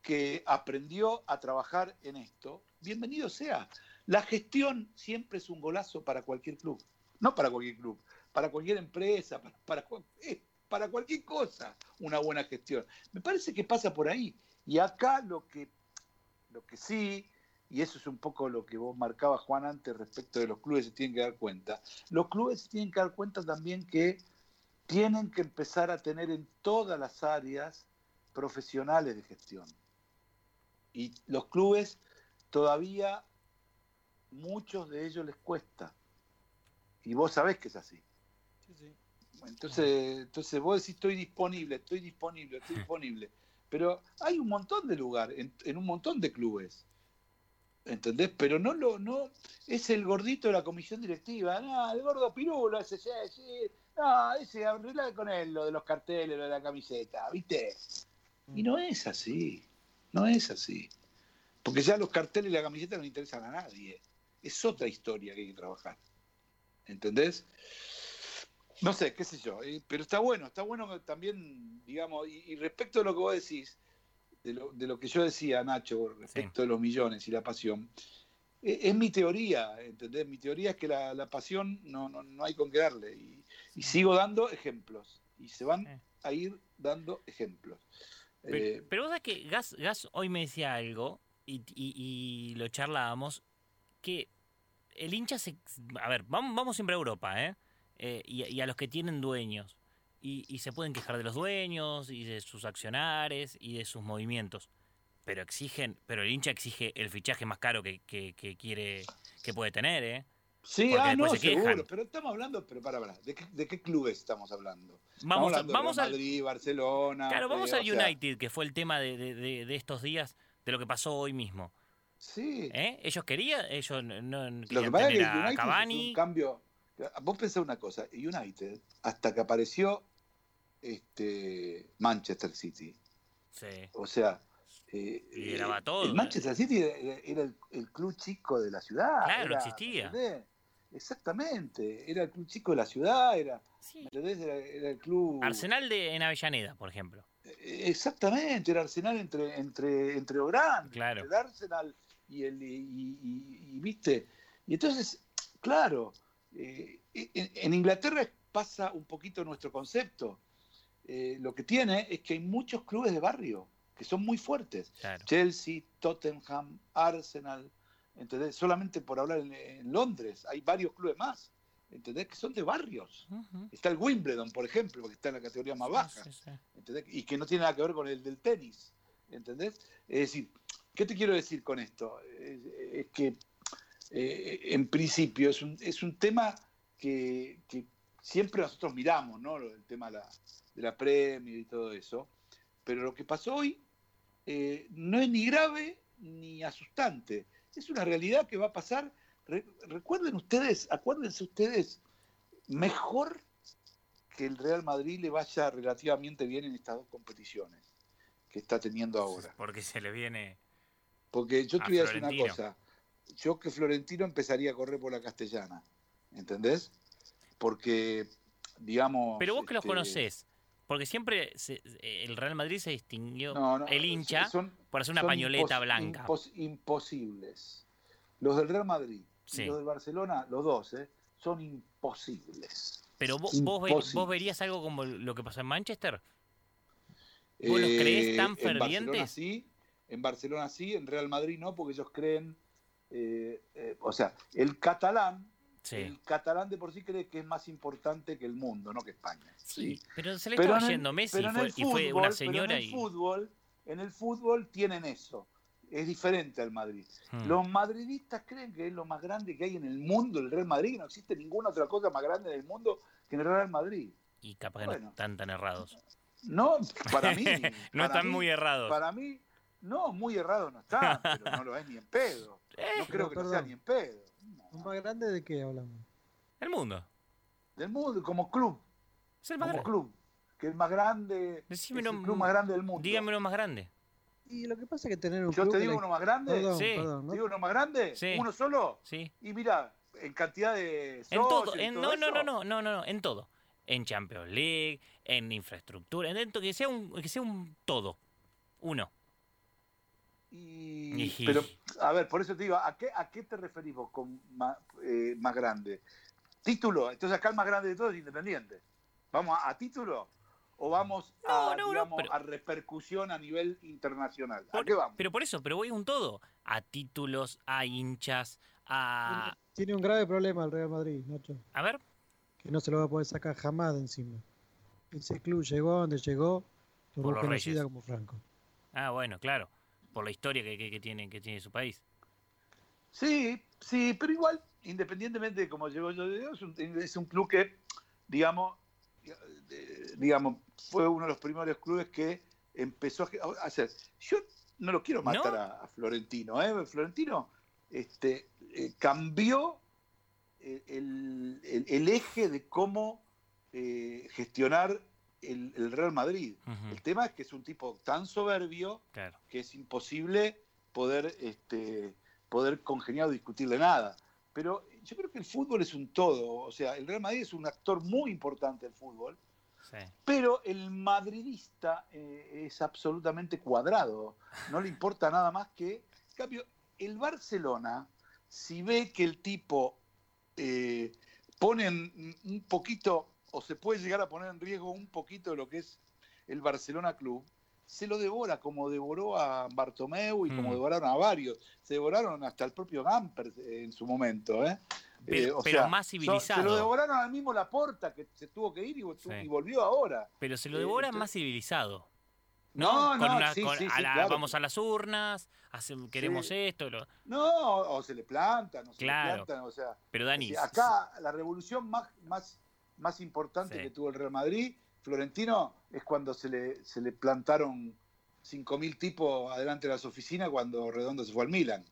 que aprendió a trabajar en esto, bienvenido sea. La gestión siempre es un golazo para cualquier club. No para cualquier club, para cualquier empresa, para, eh, para cualquier cosa, una buena gestión. Me parece que pasa por ahí. Y acá lo que, lo que sí, y eso es un poco lo que vos marcabas, Juan, antes respecto de los clubes se tienen que dar cuenta. Los clubes se tienen que dar cuenta también que tienen que empezar a tener en todas las áreas profesionales de gestión. Y los clubes todavía, muchos de ellos les cuesta. Y vos sabés que es así. Entonces, entonces vos decís, estoy disponible, estoy disponible, estoy disponible. Pero hay un montón de lugares, en, un montón de clubes. ¿Entendés? Pero no lo, no, es el gordito de la comisión directiva, no, el gordo pirulo, ese, sí, sí, no, ese, arreglá con él lo de los carteles, lo de la camiseta, ¿viste? Y no es así, no es así. Porque ya los carteles y la camiseta no interesan a nadie. Es otra historia que hay que trabajar. ¿Entendés? No sé, qué sé yo. eh, Pero está bueno, está bueno también, digamos, y, y respecto a lo que vos decís, de lo, de lo que yo decía, Nacho, respecto de los millones y la pasión, eh, es mi teoría, ¿entendés? Mi teoría es que la, la pasión no, no, no hay con qué darle. Y, y sigo dando ejemplos. Y se van a ir dando ejemplos. Pero, Eh, pero vos sabés que Gas, Gas hoy me decía algo y, y- y lo charlábamos, que el hincha se... A ver, vamos, vamos siempre a Europa, ¿eh? Eh, y, y a los que tienen dueños. Y, y se pueden quejar de los dueños y de sus accionares y de sus movimientos. Pero exigen, pero el hincha exige el fichaje más caro que, que, que quiere, que puede tener, ¿eh? Sí, ah, no, se quejan. seguro, pero estamos hablando, pero para, para, ¿de qué, de qué clubes estamos hablando? Vamos, hablando de vamos Real al- Madrid, Barcelona. Claro, vamos eh, al sea, United, que fue el tema de, de- de- de estos días, de lo que pasó hoy mismo. Sí. ¿Eh? Ellos querían, ellos no, no Lo que querían pasa es que el United Cavani. un cambio. Vos pensás una cosa, United, hasta que apareció este Manchester City, Sí. o sea, eh, Lideraba eh, todo, el. Manchester City era, era el, el club chico de la ciudad. Claro, era, existía. ¿entendés? Exactamente, era el club chico de la ciudad, era, ¿entendés? Era, era el club. Arsenal de, en Avellaneda, por ejemplo. Eh, Exactamente, era Arsenal entre, entre, entre Oran, Claro. el Arsenal y el y, y- y- y, viste. Y entonces, claro, eh, en, en Inglaterra pasa un poquito nuestro concepto. Eh, lo que tiene es que hay muchos clubes de barrio que son muy fuertes. Claro. Chelsea, Tottenham, Arsenal, ¿entendés? Solamente por hablar en, en Londres, hay varios clubes más, ¿entendés? Que son de barrios. Está el Wimbledon, por ejemplo, que está en la categoría más baja. ¿entendés? Y que no tiene nada que ver con el del tenis, ¿entendés? Es decir, ¿qué te quiero decir con esto? Es, es que eh, en principio es un, es un tema que, que siempre nosotros miramos, ¿no? Del tema de la, de la premio y todo eso, pero lo que pasó hoy eh, no es ni grave ni asustante, es una realidad que va a pasar re- recuerden ustedes, acuérdense ustedes, mejor que el Real Madrid le vaya relativamente bien en estas dos competiciones que está teniendo ahora. Porque se le viene. Porque yo te voy a decir una cosa. Yo que Florentino empezaría a correr por la castellana. ¿Entendés? Porque, digamos. Pero vos que los este, conocés, porque siempre se- el Real Madrid se distinguió, No, no, el hincha, son- por hacer una pañoleta impos- blanca. impos- imposibles. Los del Real Madrid Sí. y los del Barcelona, los dos, ¿eh? son imposibles. Pero vos, Imposibles. vos verías algo como lo que pasó en Manchester. ¿Vos los creés tan Eh, En Barcelona fervientes? sí, en Barcelona sí, en Real Madrid no, porque ellos creen, eh, eh, o sea, el catalán, Sí. el catalán de por sí cree que es más importante que el mundo, no que España. Sí, pero se le Pero estaba en el- yendo Messi pero y en fue, el y fue una pero señora en el y. fútbol, en el fútbol tienen eso. Es diferente al Madrid. Hmm. Los madridistas creen que es lo más grande que hay en el mundo, el Real Madrid, que no existe ninguna otra cosa más grande del mundo que el Real Madrid. Y capaz que Bueno. no están tan errados. No, para mí. No para están mí- muy errados. Para mí, no, muy errado no está, pero no lo es ni en pedo. No creo que no sea ni en pedo. ¿Un más grande de qué hablamos? El mundo. Del mundo, como club. Es el más como grande. club. Que es más grande. Decime es el club más grande del mundo. Dígame uno más grande. Y lo que pasa es que tener un Yo club te digo uno más grande. Perdón, Sí. perdón, ¿no? ¿Te digo uno más grande? Sí. ¿Uno solo? Sí. Y mira, en cantidad de En todo. En, todo no, no, no, no, no, no, no, en todo. En Champions League, en infraestructura, en dentro, que sea un, que sea un todo. Uno. Y- pero, a ver, por eso te digo, ¿a qué, a qué te referís vos con ma- eh, más, grande? ¿Título? Entonces acá el más grande de todos es Independiente. ¿Vamos a, a título? ¿O vamos a, No, pero- a repercusión a nivel internacional? ¿A qué vamos? Pero por eso, pero voy a un todo. A títulos, a hinchas, a. Tiene un grave problema el Real Madrid, Nacho. A ver. Que no se lo va a poder sacar jamás de encima. Ese club llegó a donde llegó por, Por los como Franco. Ah, bueno, claro. Por la historia que, que, que tiene, que tiene su país. Sí, sí, pero igual, independientemente de cómo llegó yo, es un, es un club que, digamos, eh, digamos, fue uno de los primeros clubes que empezó a hacer. Yo no lo quiero matar ¿No? a, a Florentino, ¿eh? Florentino este, eh, cambió el, el- el- el eje de cómo eh, gestionar el, el Real Madrid. El tema es que es un tipo tan soberbio Claro. que es imposible poder, este, poder congeniar o discutirle nada. Pero yo creo que el fútbol es un todo. O sea, el Real Madrid es un actor muy importante del fútbol, Sí. pero el madridista eh, es absolutamente cuadrado. No le importa nada más que. En cambio, el Barcelona, si ve que el tipo eh, pone un poquito, o se puede llegar a poner en riesgo un poquito lo que es el Barcelona Club, se lo devora como devoró a Bartomeu y como Mm. devoraron a varios. Se devoraron hasta el propio Gamper en su momento. ¿eh? Pero- Eh, o pero sea, más civilizado. Se lo devoraron al mismo Laporta, que se tuvo que ir y, Sí. y volvió ahora. Pero se lo Eh, devora entonces- más civilizado. No, Con no, una- sí, con- sí, a sí, la- claro. Vamos a las urnas, hace- queremos esto. lo- No, o se le plantan, o se Claro. le plantan, o sea. Pero Dani, acá la revolución más, más, más importante Sí. que tuvo el Real Madrid, Florentino, es cuando se le, se le plantaron 5.000 tipos adelante de las oficinas cuando Redondo se fue al Milan.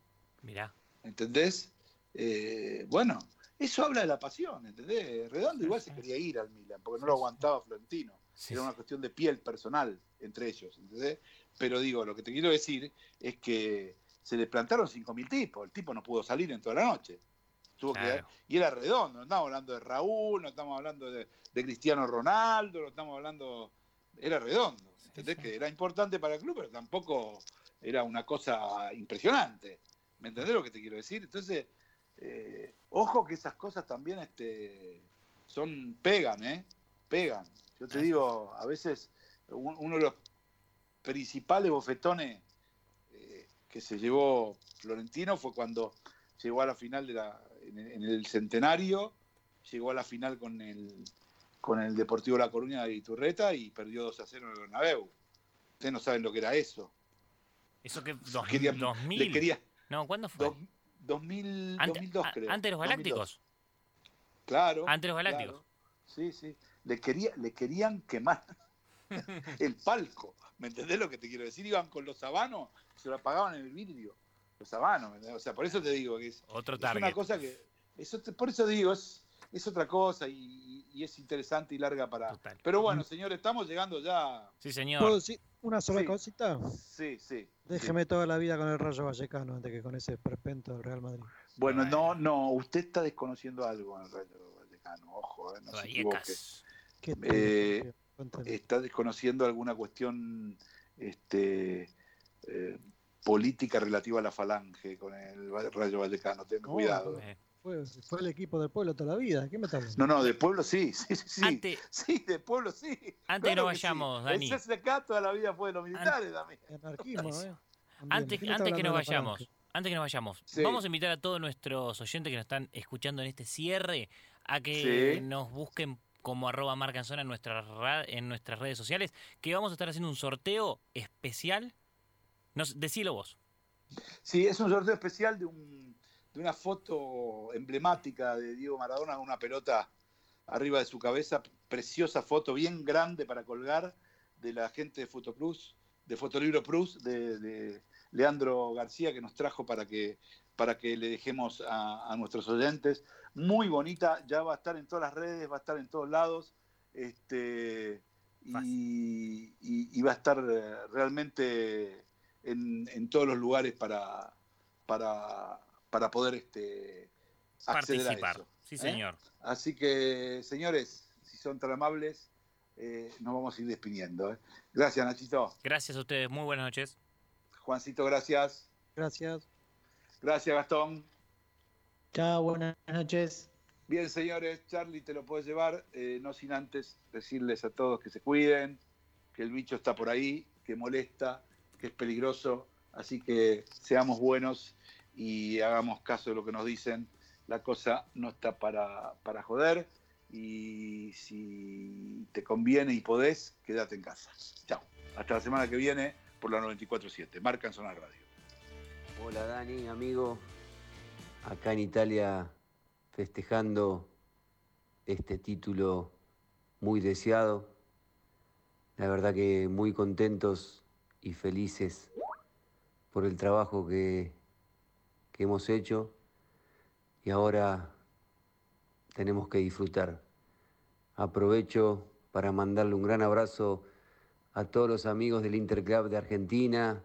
mirá. ¿Entendés? Eh, bueno, eso habla de la pasión, ¿entendés? Redondo igual se quería ir al Milan, porque no lo aguantaba Florentino. Era una cuestión de piel personal entre ellos, ¿entendés? Pero digo, lo que te quiero decir es que se le plantaron 5.000 tipos, el tipo no pudo salir en toda la noche. Tuvo que- Claro. y era redondo, no estamos hablando de Raúl, no estamos hablando de, de Cristiano Ronaldo, no estamos hablando... Era redondo, ¿entendés? Que era importante para el club, pero tampoco era una cosa impresionante. ¿Me entendés lo que te quiero decir? Entonces, eh, ojo que esas cosas también este, son pegan, ¿eh? Pegan. Yo te digo, a veces un- uno de los principales bofetones eh, que se llevó Florentino fue cuando llegó a la final de la, en, el- en el centenario, llegó a la final con el, con el Deportivo La Coruña de Iturreta y perdió 2 a 0 en el Bernabéu. Ustedes no saben lo que era eso. Eso que dos, Quería- 2000. le quería- No, ¿cuándo fue? Dos- 2000, Ante- 2002 a- creo. Antes de los 2002. Galácticos. Claro. Antes de los Galácticos. claro. Sí, sí. Le, quería, le querían quemar el palco. ¿Me entendés lo que te quiero decir? Iban con los sabanos, se lo apagaban en el vidrio. Los habanos. O sea, por eso te digo que es, Otro es una cosa que. Eso, te- por eso digo, es, es otra cosa y, y es interesante y larga para. Pero bueno, señores, estamos llegando ya. Sí, ¿Puedo decir una sola Sí. cosita? Sí, sí. Déjeme toda la vida con el Rayo Vallecano antes que con ese perpento del Real Madrid. Bueno, no, no, usted está desconociendo algo en el Rayo Vallecano, ojo, eh, no se equivoque. Vallecas. ¿Qué Eh, está desconociendo alguna cuestión este, eh, política relativa a la falange con el Rayo Vallecano, ten No, cuidado. pero Fue, fue el equipo del pueblo toda la vida. ¿Qué me está hablando? No, no, de pueblo sí, sí, sí, sí. Antes- sí, de pueblo sí. Antes Claro no que sí. vayamos, Dani. El CSK toda la vida fue de los militares también. Anarquismo, ¿eh? Antes, ¿de qué me está antes que nos vayamos, antes que nos vayamos, Sí. vamos a invitar a todos nuestros oyentes que nos están escuchando en este cierre a que Sí. nos busquen como arroba marcanzona en nuestras, ra- en nuestras redes sociales, que vamos a estar haciendo un sorteo especial. Nos, decilo vos. Sí, es un sorteo especial de, un, de una foto emblemática de Diego Maradona con una pelota arriba de su cabeza, preciosa foto, bien grande para colgar, de la gente de Fotoplus, de Fotolibro Plus, de, de Leandro García, que nos trajo para que, para que le dejemos a, a nuestros oyentes. Muy bonita, ya va a estar en todas las redes, va a estar en todos lados, este, y, y- y va a estar eh, realmente en, en todos los lugares para, para, para poder este, acceder a Participar. eso, Sí, ¿eh? señor. Así que, señores, si son tan amables, eh, nos vamos a ir despidiendo. ¿eh? Gracias, Nachito. Gracias a ustedes. Muy buenas noches. Juancito, gracias. Gracias. Gracias, Gastón. Chao, buenas noches. Bien, señores, Charlie te lo puedes llevar, eh, no sin antes decirles a todos que se cuiden, que el bicho está por ahí, que molesta, que es peligroso, así que seamos buenos y hagamos caso de lo que nos dicen. La cosa no está para, para joder y si te conviene y podés, quédate en casa. Chao. Hasta la semana que viene por la 94.7. Marca en Zona Radio. Hola Dani, amigo. Acá en Italia festejando este título muy deseado. La verdad que muy contentos y felices por el trabajo que, que hemos hecho y ahora tenemos que disfrutar. Aprovecho para mandarle un gran abrazo a todos los amigos del Interclub de Argentina,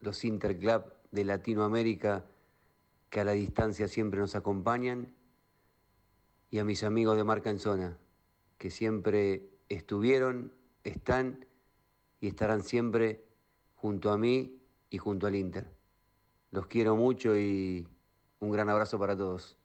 los Interclub de Latinoamérica que a la distancia siempre nos acompañan y a mis amigos de Marca en Zona que siempre estuvieron, están y estarán siempre junto a mí y junto al Inter. Los quiero mucho y un gran abrazo para todos.